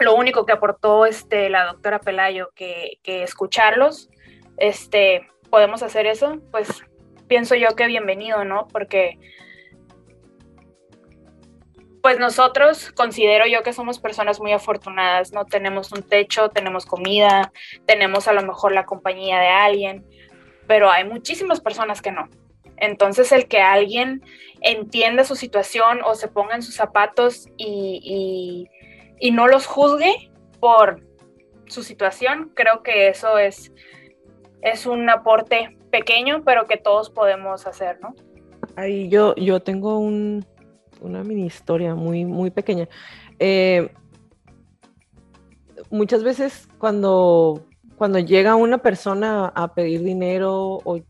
lo único que aportó este, la doctora Pelayo, que, que escucharlos, este, podemos hacer eso, pues pienso yo que bienvenido, ¿no? Porque pues nosotros considero yo que somos personas muy afortunadas, ¿no? Tenemos un techo, tenemos comida, tenemos a lo mejor la compañía de alguien, pero hay muchísimas personas que no. Entonces el que alguien entienda su situación o se ponga en sus zapatos y, y, no los juzgue por su situación, creo que eso es, es un aporte pequeño, pero que todos podemos hacer, ¿no? Ahí yo, yo tengo un, una mini historia muy, muy pequeña. Eh, muchas veces cuando, cuando llega una persona a pedir dinero o,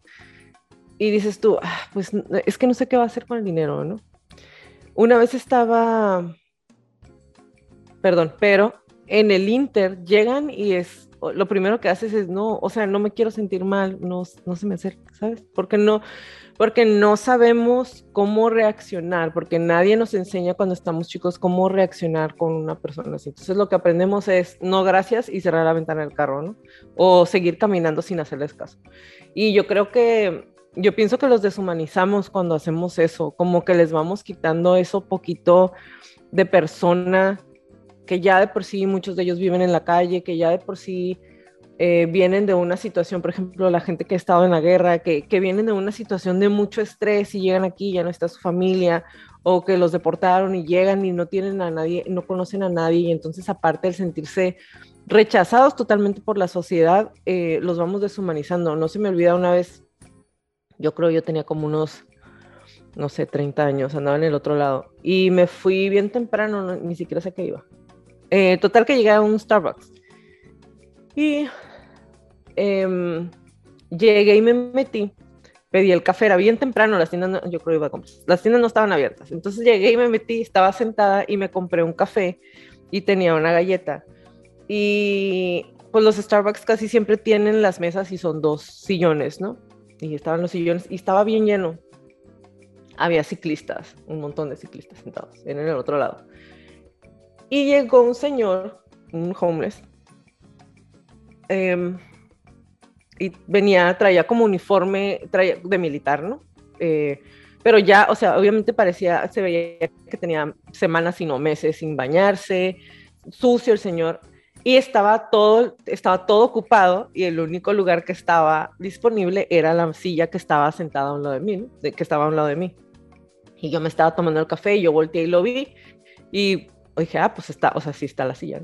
y dices tú, "Ah, pues es que no sé qué va a hacer con el dinero, ¿no? Una vez estaba, perdón, pero en el Inter llegan y es, lo primero que haces es, no, o sea, no me quiero sentir mal, no, no se me acerca, ¿sabes? Porque no, porque no sabemos cómo reaccionar, porque nadie nos enseña cuando estamos chicos cómo reaccionar con una persona así. Entonces lo que aprendemos es no gracias y cerrar la ventana del carro, ¿no? O seguir caminando sin hacerles caso. Y yo creo que, yo pienso que los deshumanizamos cuando hacemos eso, como que les vamos quitando eso poquito de persona que ya de por sí muchos de ellos viven en la calle, que ya de por sí eh, vienen de una situación, por ejemplo, la gente que ha estado en la guerra, que, que, vienen de una situación de mucho estrés y llegan aquí, ya no está su familia, o que los deportaron y llegan y no tienen a nadie, no conocen a nadie, y entonces aparte de sentirse rechazados totalmente por la sociedad, eh, los vamos deshumanizando. No se me olvida una vez, yo creo yo tenía como unos, no sé, 30 años, andaba en el otro lado, y me fui bien temprano, no, ni siquiera sé qué iba. Eh, total que llegué a un Starbucks. Y eh, llegué y me metí, pedí el café, era bien temprano, las tiendas, no, yo creo iba a comprar, las tiendas no estaban abiertas, entonces llegué y me metí, estaba sentada y me compré un café y tenía una galleta. Y pues los Starbucks casi siempre tienen las mesas y son dos sillones, ¿no? Y estaban los sillones y estaba bien lleno. Había ciclistas, un montón de ciclistas sentados en el otro lado. Y llegó un señor, un homeless, em, y venía, traía como uniforme traía, de militar, ¿no? Eh, pero ya, o sea, obviamente parecía, se veía que tenía semanas, sino meses sin bañarse, sucio el señor, y estaba todo, estaba todo ocupado y el único lugar que estaba disponible era la silla que estaba sentada a un lado de mí, de, que estaba a un lado de mí. Y yo me estaba tomando el café y yo volteé y lo vi y dije, ah, pues está, o sea, sí está la silla.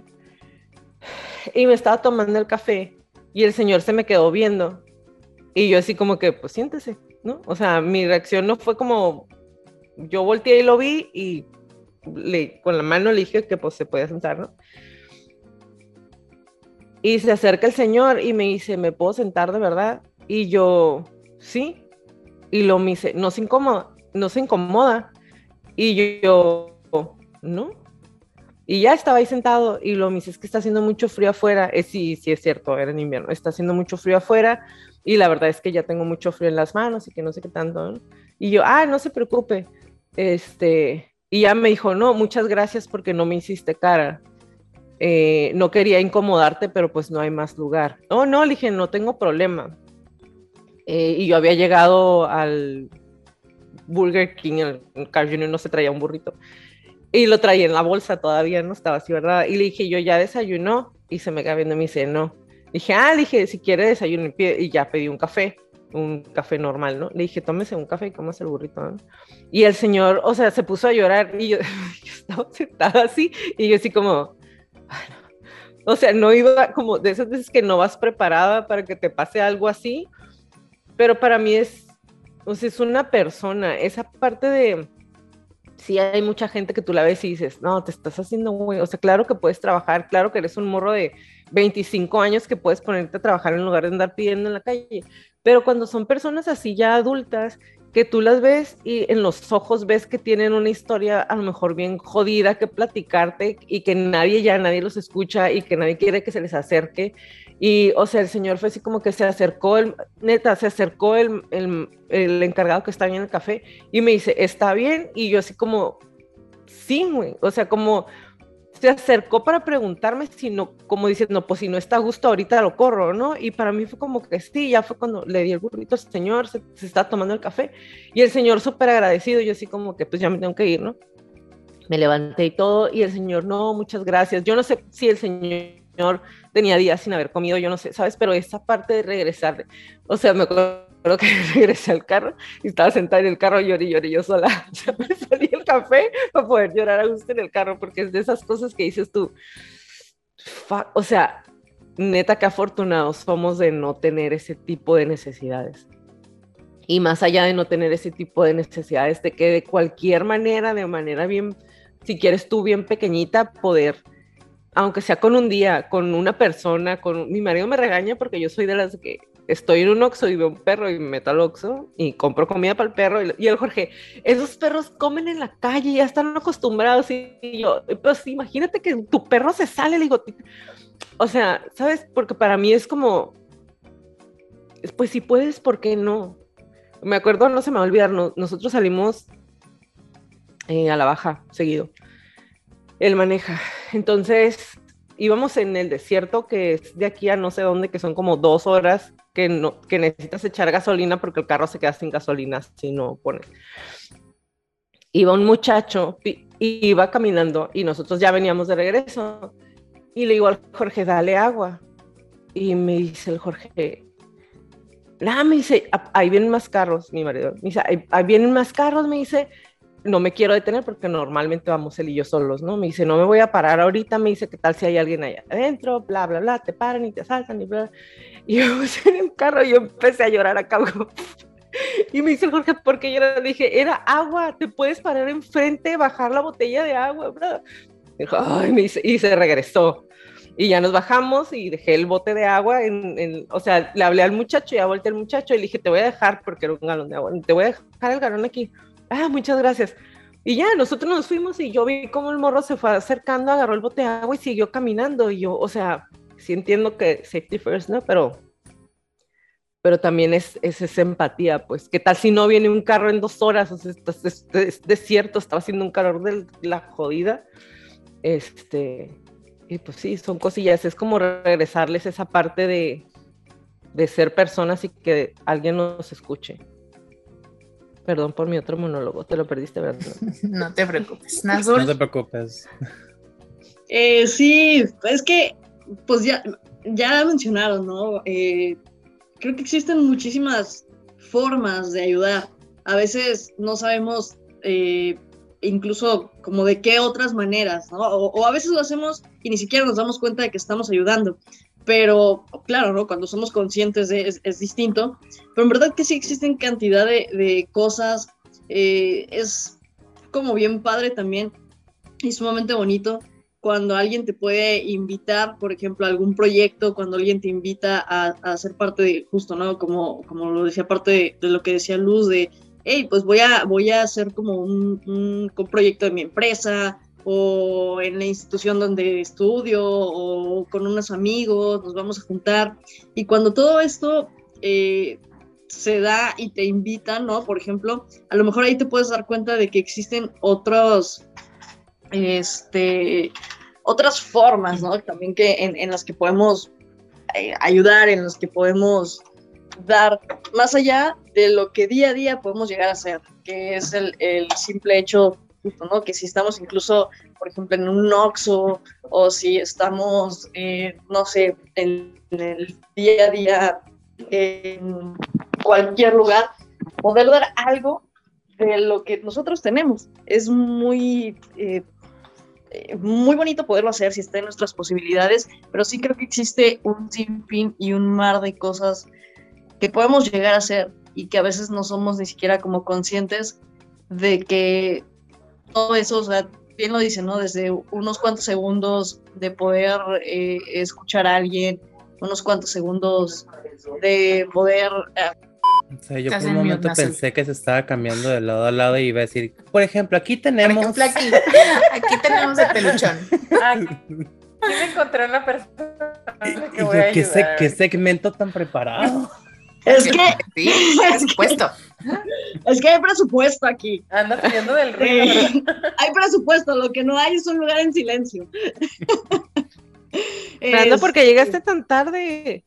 Y me estaba tomando el café y el señor se me quedó viendo y yo así como que, pues siéntese, ¿no? O sea, mi reacción no fue como, yo volteé y lo vi y le, con la mano le dije que pues se podía sentar, ¿no? Y se acerca el señor y me dice, ¿me puedo sentar de verdad? Y yo, sí. Y lo me dice, no se incomoda, no se incomoda. Y yo, no. Y ya estaba ahí sentado y lo me es que está haciendo mucho frío afuera. Eh, sí, sí es cierto, era en invierno. Está haciendo mucho frío afuera y la verdad es que ya tengo mucho frío en las manos y que no sé qué tanto. Y yo, ah, no se preocupe. Este, y ya me dijo, no, muchas gracias porque no me hiciste cara. Eh, no quería incomodarte, pero pues no hay más lugar. No, no, le dije, no tengo problema. Eh, y yo había llegado al Burger King, el Carl Jr. no se traía un burrito. Y lo traía en la bolsa todavía, no estaba así, ¿verdad? Y le dije, yo ya desayunó. Y se me queda viendo y me dice, no. dije, ah, le dije, si quiere desayuno. Y ya pedí un café, un café normal, ¿no? Le dije, tómese un café y cómase el burrito, ¿no? Y el señor, o sea, se puso a llorar y yo, [laughs] yo estaba sentada así y yo así como, o sea, no iba como de esas veces que no vas preparada para que te pase algo así, pero para mí es, o sea, es una persona, esa parte de, sí hay mucha gente que tú la ves y dices, no, te estás haciendo güey, o sea, claro que puedes trabajar, claro que eres un morro de 25 años que puedes ponerte a trabajar en lugar de andar pidiendo en la calle, pero cuando son personas así ya adultas que tú las ves y en los ojos ves que tienen una historia a lo mejor bien jodida que platicarte y que nadie ya, nadie los escucha y que nadie quiere que se les acerque. Y, o sea, el señor fue así como que se acercó, el, neta, se acercó el, el, el encargado que está en el café y me dice, ¿está bien? Y yo así como, sí, güey, o sea, como se acercó para preguntarme si no, como diciendo, pues si no está a gusto ahorita lo corro, ¿no? Y para mí fue como que sí, ya fue cuando le di el burrito al señor, se, está tomando el café y el señor súper agradecido, yo así como que pues ya me tengo que ir, ¿no? Me levanté y todo y el señor, no, muchas gracias. Yo no sé si el señor tenía días sin haber comido, yo no sé, ¿sabes? Pero esa parte de regresar, o sea, me acuerdo que [laughs] regresé al carro y estaba sentada en el carro lloré y lloré yo sola. [laughs] Sea, me salí el café para poder llorar a gusto en el carro, porque es de esas cosas que dices tú, o sea, neta que afortunados somos de no tener ese tipo de necesidades. Y más allá de no tener ese tipo de necesidades, de que de cualquier manera, de manera bien, si quieres tú bien pequeñita, poder aunque sea con un día, con una persona, con mi marido me regaña porque yo soy de las que estoy en un Oxxo y veo un perro y me meto al Oxxo y compro comida para el perro y, el Jorge, esos perros comen en la calle, ya están acostumbrados y, yo, pues imagínate que tu perro se sale, le digo, o sea, ¿sabes? Porque para mí es como, pues si puedes, ¿por qué no? Me acuerdo, no se me va a olvidar, nosotros salimos eh, a la baja seguido. Él maneja. Entonces íbamos en el desierto que es de aquí a no sé dónde, que son como dos horas que, no, que necesitas echar gasolina porque el carro se queda sin gasolina si no pones. Iba un muchacho iba caminando y nosotros ya veníamos de regreso y le digo al Jorge, dale agua. Y me dice el Jorge, nada, me dice, ahí vienen más carros, mi marido. Me dice, ahí vienen más carros, me dice, no me quiero detener porque normalmente vamos él y yo solos, ¿no? Me dice, no me voy a parar ahorita, me dice, ¿qué tal si hay alguien allá adentro? Bla, bla, bla, te paran y te asaltan y bla. Y yo [laughs] en el carro y yo empecé a llorar acá. Y me dice Jorge, ¿por qué le dije, era agua, te puedes parar enfrente, bajar la botella de agua, bla. Dijo, Ay, me dice, y se regresó. Y ya nos bajamos y dejé el bote de agua, en, o sea, le hablé al muchacho, ya volteé al muchacho y le dije, te voy a dejar, porque era un galón de agua, te voy a dejar el galón aquí ah, muchas gracias. Y ya, nosotros nos fuimos y yo vi cómo el morro se fue acercando, agarró el bote de agua y siguió caminando. Y yo, o sea, sí entiendo que safety first, ¿no? Pero, pero también es, es esa empatía, pues. ¿Qué tal si no viene un carro en dos horas? O es- es desierto, estaba haciendo un calor de la jodida. Este, y pues sí, son cosillas. Es como regresarles esa parte de, de ser personas y que alguien nos escuche. Perdón por mi otro monólogo, te lo perdiste, ¿verdad? [laughs] No te preocupes. Nazul, No te preocupes. Eh, sí, es que, pues ya, ya mencionaron, ¿no? Eh, creo que existen muchísimas formas de ayudar. A veces no sabemos eh, incluso como de qué otras maneras, ¿no? O, o a veces lo hacemos y ni siquiera nos damos cuenta de que estamos ayudando. Pero claro, ¿no? Cuando somos conscientes de, es, es distinto. Pero en verdad que sí existen cantidad de, de cosas. eh, es como bien padre también y sumamente bonito cuando alguien te puede invitar, por ejemplo, a algún proyecto, cuando alguien te invita a, a ser parte de, justo, ¿no? Como, como lo decía, parte de, lo que decía Luz, de, hey, pues voy a, voy a hacer como un, un, un proyecto de mi empresa o en la institución donde estudio o con unos amigos, nos vamos a juntar. Y cuando todo esto eh, se da y te invitan, ¿no? Por ejemplo, a lo mejor ahí te puedes dar cuenta de que existen otros, este, otras formas, ¿no? También que en, en las que podemos eh, ayudar, en las que podemos dar más allá de lo que día a día podemos llegar a hacer, que es el, el simple hecho, ¿no? Que si estamos incluso, por ejemplo, en un Oxxo o si estamos, eh, no sé, en, en el día a día en cualquier lugar, poder dar algo de lo que nosotros tenemos. Es muy, eh, muy bonito poderlo hacer si está en nuestras posibilidades, pero sí creo que existe un sinfín y un mar de cosas que podemos llegar a hacer y que a veces no somos ni siquiera como conscientes de que todo eso, o sea, bien lo dice, ¿no? Desde unos cuantos segundos de poder eh, escuchar a alguien, unos cuantos segundos de poder eh, O sea, yo por un momento pensé que se estaba cambiando de lado a lado y iba a decir, por ejemplo, aquí por tenemos. ejemplo, aquí, [laughs] aquí tenemos el peluchón. Aquí encontré una persona Y que yo, voy a ¿qué, se- ayudar. qué segmento tan preparado. Es que, Sí, por [laughs] supuesto. [laughs] es que hay presupuesto aquí. Anda pidiendo del río, Eh, [laughs] hay presupuesto, lo que no hay es un lugar en silencio. [laughs] Fernando, ¿por qué llegaste tan tarde?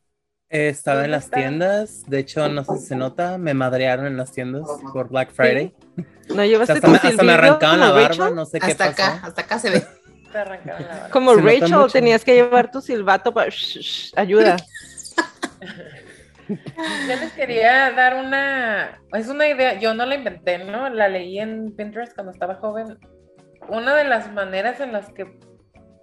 Eh, estaba en ¿Dónde las está? tiendas, de hecho, no sé si se nota, me madrearon en las tiendas por Black Friday. No O llevaste sea, hasta, tu me, hasta me arrancaban la barba, Rachel? no sé qué Hasta pasó. acá, hasta acá se ve. Te arrancaron la barba. Como Se Rachel, tenías que llevar tu silbato para shh, shh, ayuda. Yo les quería dar una, es una idea, yo no la inventé, ¿no? La leí en Pinterest cuando estaba joven. Una de las maneras en las que,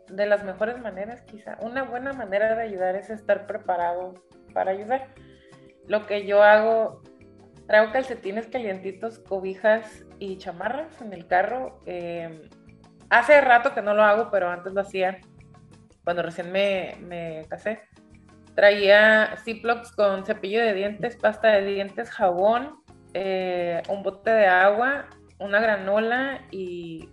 de las mejores maneras quizá, una buena manera de ayudar es estar preparado para ayudar. Lo que yo hago, traigo calcetines calientitos, cobijas y chamarras en el carro. eh, hace rato que no lo hago, pero antes lo hacía cuando recién me casé traía Ziplocs con cepillo de dientes, pasta de dientes, jabón, eh, un bote de agua, una granola y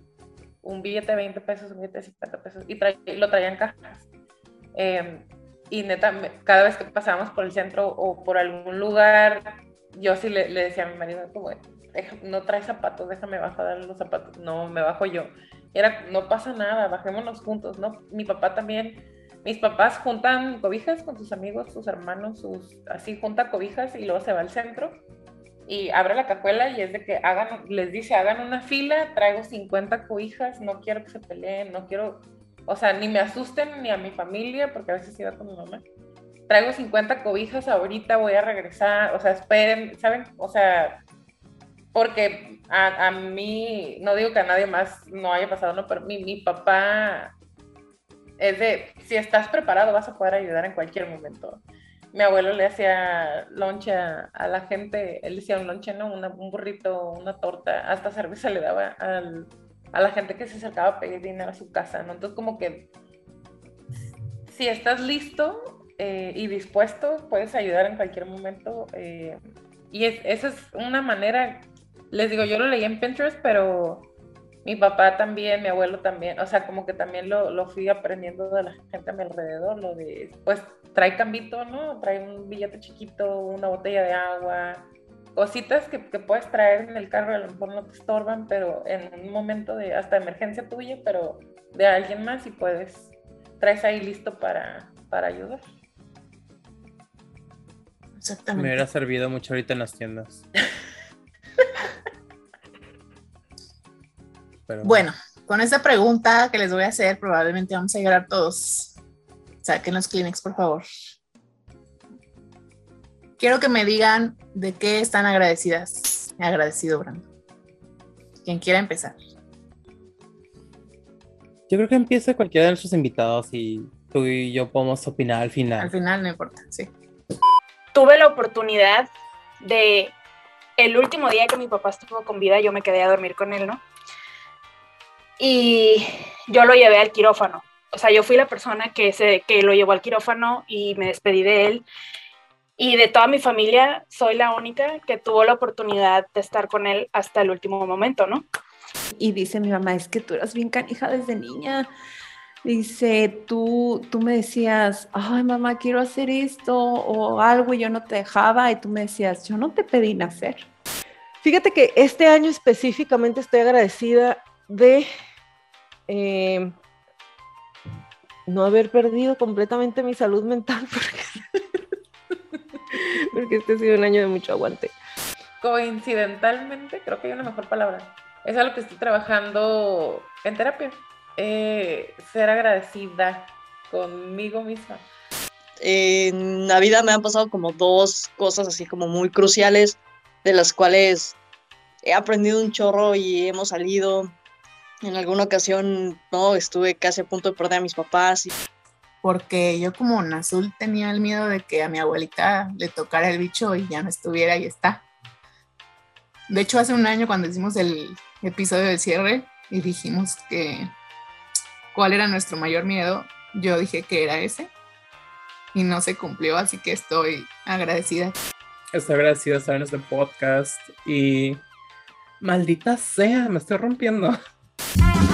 un billete de 20 pesos, un billete de 50 pesos. Y tra- lo traía en cajas. Eh, y neta, cada vez que pasábamos por el centro o por algún lugar, yo sí le, le decía a mi marido, como, "Deja- no trae zapatos, déjame bajar los zapatos. No, me bajo yo. Era, no pasa nada, bajémonos juntos, ¿no? Mi papá también mis papás juntan cobijas con sus amigos, sus hermanos, sus así junta cobijas y luego se va al centro y abre la cajuela y es de que hagan, les dice, hagan una fila, traigo 50 cobijas, no quiero que se peleen, no quiero, o sea, ni me asusten ni a mi familia, porque a veces iba con mi mamá. Traigo 50 cobijas, ahorita voy a regresar, o sea, esperen, ¿saben? O sea, porque a, a mí, no digo que a nadie más no haya pasado, no, pero mi, mi papá es de, si estás preparado vas a poder ayudar en cualquier momento. Mi abuelo le hacía lonche a, la gente, él decía un lonche, ¿no? Un burrito, una torta, hasta cerveza le daba al- a la gente que se acercaba a pedir dinero a su casa, ¿no? Entonces como que si estás listo eh, y dispuesto, puedes ayudar en cualquier momento. eh, y es, esa es una manera, les digo, yo lo leí en Pinterest, pero Mi papá también, mi abuelo también, o sea, como que también lo, lo fui aprendiendo de la gente a mi alrededor, lo de, pues, trae cambito, ¿no? Trae un billete chiquito, una botella de agua, cositas que, que, puedes traer en el carro, a lo mejor no te estorban, pero en un momento de hasta emergencia tuya, pero de alguien más y puedes, traes ahí listo para, para ayudar. Exactamente. Me hubiera servido mucho ahorita en las tiendas. [laughs] Pero, Bueno, con esta pregunta que les voy a hacer, probablemente vamos a llorar todos. Saquen los Kleenex, por favor. Quiero que me digan de qué están agradecidas. Agradecido, Brando. Quien quiera empezar. Yo creo que empieza cualquiera de nuestros invitados y tú y yo podemos opinar al final. Al final no importa, sí. Tuve la oportunidad de el último día que mi papá estuvo con vida, yo me quedé a dormir con él, ¿no? Y yo lo llevé al quirófano. O sea, yo fui la persona que, se, que lo llevó al quirófano y me despedí de él. Y de toda mi familia, soy la única que tuvo la oportunidad de estar con él hasta el último momento, ¿no? Y dice mi mamá, es que tú eras bien canija desde niña. Dice, tú, tú me decías, ay mamá, quiero hacer esto o algo y yo no te dejaba y tú me decías, yo no te pedí nacer. Fíjate que este año específicamente estoy agradecida de eh, no haber perdido completamente mi salud mental [laughs] porque, porque este ha sido un año de mucho aguante. Coincidentalmente, creo que hay una mejor palabra. Es algo que estoy trabajando en terapia. Eh, ser agradecida conmigo misma. En la vida me han pasado como dos cosas así como muy cruciales, de las cuales he aprendido un chorro y hemos salido. En alguna ocasión, no, estuve casi a punto de perder a mis papás. Y... Porque yo como Nazul tenía el miedo de que a mi abuelita le tocara el bicho y ya no estuviera y está. De hecho, hace un año cuando hicimos el episodio de cierre y dijimos que cuál era nuestro mayor miedo, yo dije que era ese y no se cumplió, así que estoy agradecida. Estoy agradecida de estar en este podcast y maldita sea, me estoy rompiendo. Thank you.